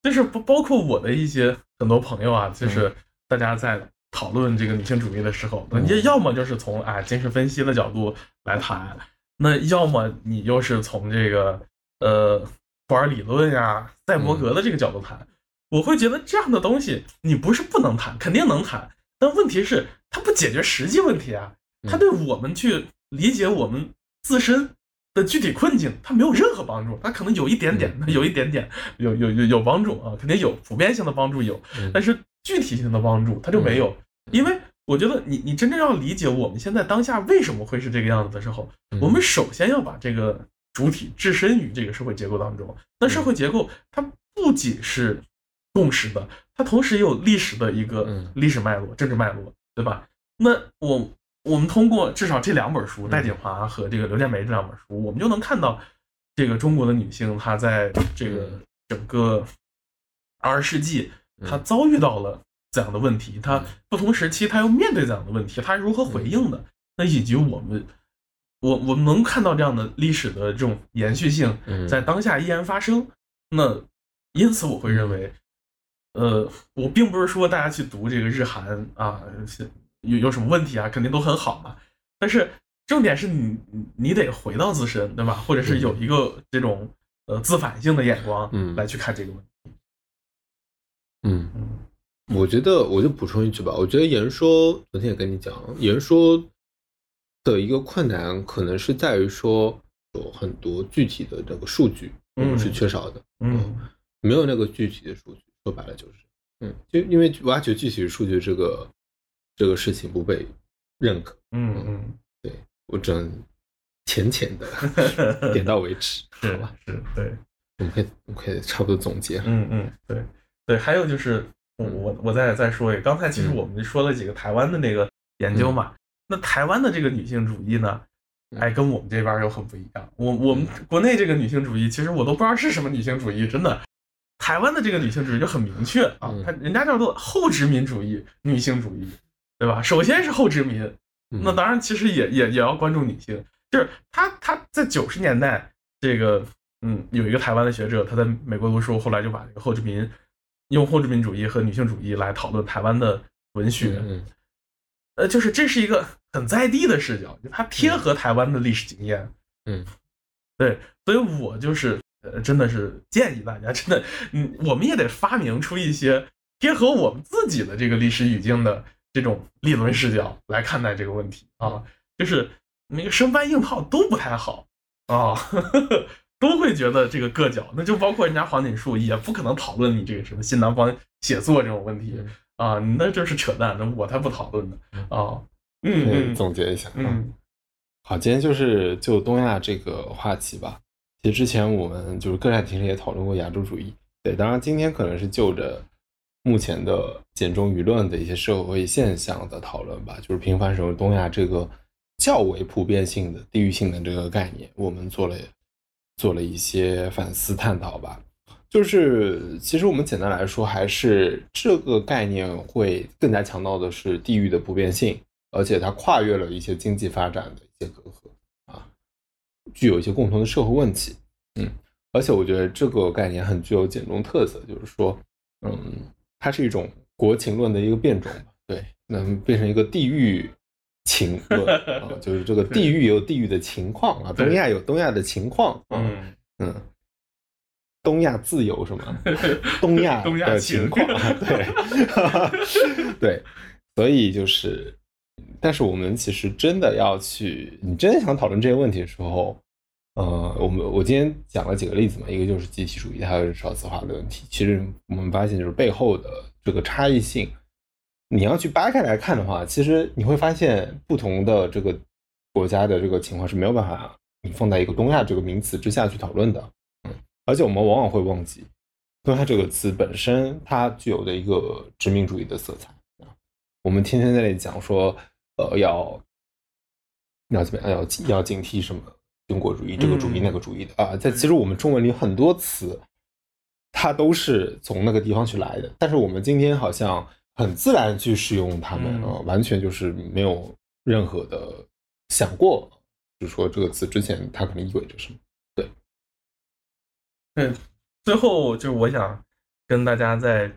就是不包括我的一些很多朋友啊，就是大家在讨论这个女性主义的时候，你要么就是从啊精神分析的角度来谈，那要么你又是从这个呃普尔理论呀、赛博格的这个角度谈。我会觉得这样的东西你不是不能谈，肯定能谈，但问题是它不解决实际问题啊，它对我们去理解我们自身。的具体困境，它没有任何帮助，它可能有一点点，有一点点有有有有帮助啊，肯定有普遍性的帮助有，但是具体性的帮助它就没有，因为我觉得你你真正要理解我们现在当下为什么会是这个样子的时候，我们首先要把这个主体置身于这个社会结构当中，那社会结构它不仅是共识的，它同时也有历史的一个历史脉络、政治脉络，对吧？那我。我们通过至少这两本书，戴锦华和这个刘建梅这两本书，我们就能看到，这个中国的女性她在这个整个二十世纪，她遭遇到了怎样的问题？她不同时期她又面对怎样的问题？她是如何回应的？那以及我们，我我们能看到这样的历史的这种延续性，在当下依然发生。那因此我会认为，呃，我并不是说大家去读这个日韩啊。有有什么问题啊？肯定都很好嘛。但是重点是你你得回到自身，对吧？或者是有一个这种呃自反性的眼光，嗯，来去看这个问题。嗯嗯，我觉得我就补充一句吧。我觉得言说昨天也跟你讲，言说的一个困难可能是在于说有很多具体的这个数据我们是缺少的。嗯，没有那个具体的数据，说白了就是，嗯，就因为挖掘具体的数据这个。这个事情不被认可，嗯嗯，对我只能浅浅的 点到为止，是吧？是，对，我们可以，我们可以差不多总结，嗯嗯，对对，还有就是，我我我再再说一个，刚才其实我们说了几个台湾的那个研究嘛，那台湾的这个女性主义呢，哎，跟我们这边又很不一样。我我们国内这个女性主义，其实我都不知道是什么女性主义，真的。台湾的这个女性主义就很明确啊，它人家叫做后殖民主义女性主义。对吧？首先是后殖民，那当然其实也也也要关注女性。就是他他在九十年代，这个嗯，有一个台湾的学者，他在美国读书，后来就把这个后殖民，用后殖民主义和女性主义来讨论台湾的文学。呃，就是这是一个很在地的视角，就它贴合台湾的历史经验。嗯，对，所以我就是呃，真的是建议大家，真的，嗯，我们也得发明出一些贴合我们自己的这个历史语境的。这种立论视角来看待这个问题啊，就是那个生搬硬套都不太好啊呵呵，都会觉得这个硌脚。那就包括人家黄锦树也不可能讨论你这个什么新南方写作这种问题啊，那这是扯淡，那我才不讨论呢啊。嗯嗯，总结一下，嗯，好，今天就是就东亚这个话题吧。其实之前我们就是各站其实也讨论过亚洲主义，对，当然今天可能是就着。目前的简中舆论的一些社会现象的讨论吧，就是频繁使用东亚这个较为普遍性的地域性的这个概念，我们做了做了一些反思探讨吧。就是其实我们简单来说，还是这个概念会更加强调的是地域的普遍性，而且它跨越了一些经济发展的一些隔阂啊，具有一些共同的社会问题。嗯，而且我觉得这个概念很具有简中特色，就是说，嗯。它是一种国情论的一个变种，对，能变成一个地域情论 啊，就是这个地域有地域的情况啊，东亚有东亚的情况，嗯嗯，东亚自由是吗？东亚 的情况，对 对，所以就是，但是我们其实真的要去，你真的想讨论这些问题的时候。呃，我们我今天讲了几个例子嘛，一个就是集体主义，还有少子化的问题。其实我们发现，就是背后的这个差异性，你要去掰开来看的话，其实你会发现，不同的这个国家的这个情况是没有办法你放在一个东亚这个名词之下去讨论的。嗯，而且我们往往会忘记，东亚这个词本身它具有的一个殖民主义的色彩。我们天天在那里讲说，呃，要要怎么样，要要警惕什么。中国主义这个主义那个主义的啊，在其实我们中文里很多词，它都是从那个地方去来的。但是我们今天好像很自然去使用它们啊，完全就是没有任何的想过，就是说这个词之前它可能意味着什么。对，嗯，最后就是我想跟大家再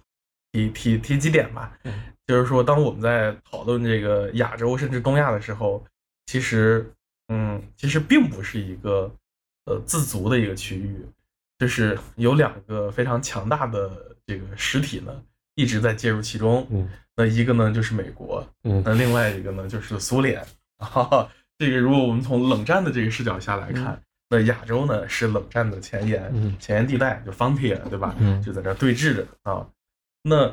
提提提几点吧。就是说，当我们在讨论这个亚洲甚至东亚的时候，其实，嗯，其实并不是一个呃自足的一个区域，就是有两个非常强大的这个实体呢一直在介入其中。嗯，那一个呢就是美国，嗯那另外一个呢就是苏联。哈哈，这个如果我们从冷战的这个视角下来看，那亚洲呢是冷战的前沿，嗯前沿地带就 frontier，对吧？嗯就在这儿对峙着啊。那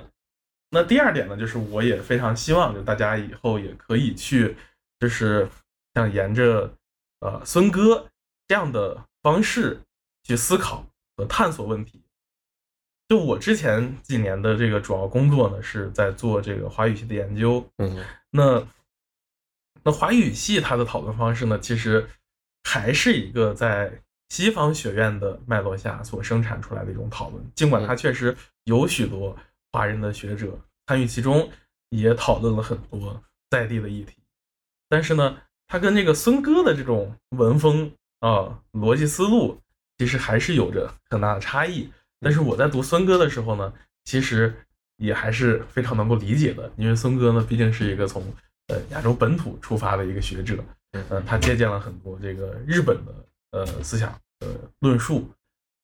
那第二点呢，就是我也非常希望，就大家以后也可以去，就是像沿着呃孙哥这样的方式去思考和探索问题。就我之前几年的这个主要工作呢，是在做这个华语系的研究。嗯那那华语系它的讨论方式呢，其实还是一个在西方学院的脉络下所生产出来的一种讨论。尽管它确实有许多华人的学者参与其中，也讨论了很多在地的议题，但是呢，它跟这个孙哥的这种文风啊、逻辑思路，其实还是有着很大的差异。但是我在读孙哥的时候呢，其实也还是非常能够理解的，因为孙哥呢，毕竟是一个从呃亚洲本土出发的一个学者，嗯、他借鉴了很多这个日本的呃思想呃论述，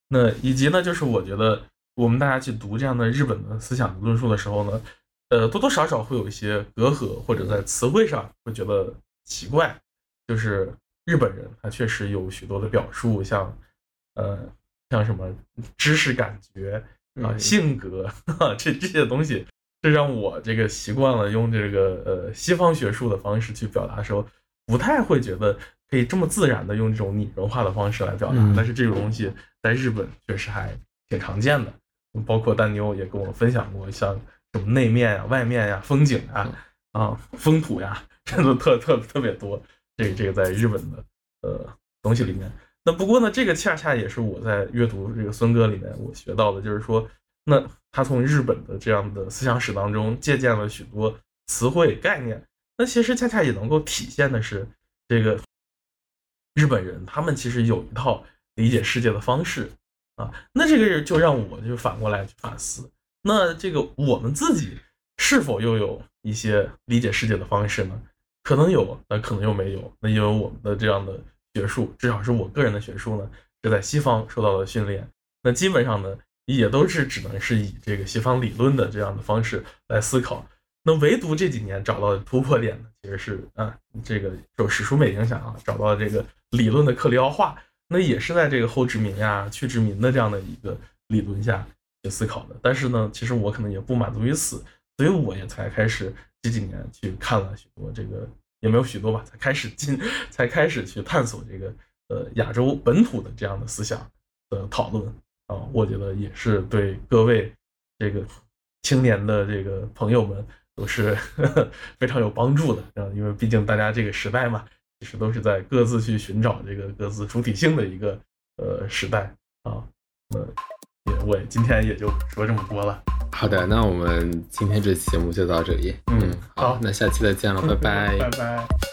那以及呢，就是我觉得我们大家去读这样的日本的思想论述的时候呢，呃，多多少少会有一些隔阂，或者在词汇上会觉得奇怪，就是日本人他确实有许多的表述，像呃像什么知识感觉啊、嗯。性格这这些东西，这让我这个习惯了用这个呃西方学术的方式去表达的时候，不太会觉得可以这么自然的用这种拟人化的方式来表达。嗯。但是这种东西在日本确实还挺常见的，包括丹妞也跟我分享过，像什么内面呀、外面呀、风景啊、啊风土呀，真的特特特别多。这个这个在日本的呃东西里面。那不过呢，这个恰恰也是我在阅读这个孙哥里面我学到的，就是说，那他从日本的这样的思想史当中借鉴了许多词汇概念，那其实恰恰也能够体现的是这个日本人他们其实有一套理解世界的方式啊。那这个就让我就反过来去反思，那这个我们自己是否又有一些理解世界的方式呢？可能有，那可能又没有。那因为我们的这样的学术，至少是我个人的学术呢，是在西方受到了训练。那基本上呢，也都是只能是以这个西方理论的这样的方式来思考。那唯独这几年找到的突破点呢，其实是啊，这个受史书美影响啊，找到这个理论的克里奥化。那也是在这个后殖民呀、去殖民的这样的一个理论下去思考的。但是呢，其实我可能也不满足于此，所以我也才开始这几年去看了许多这个，也没有许多吧，才开始进，才开始去探索这个呃亚洲本土的这样的思想的讨论啊。我觉得也是对各位这个青年的这个朋友们都是 非常有帮助的啊，因为毕竟大家这个时代嘛。其实都是在各自去寻找这个各自主体性的一个呃时代啊。那也我今天也就说这么多了。好的，那我们今天这期节目就到这里。嗯好好，那下期再见了，拜拜。拜拜。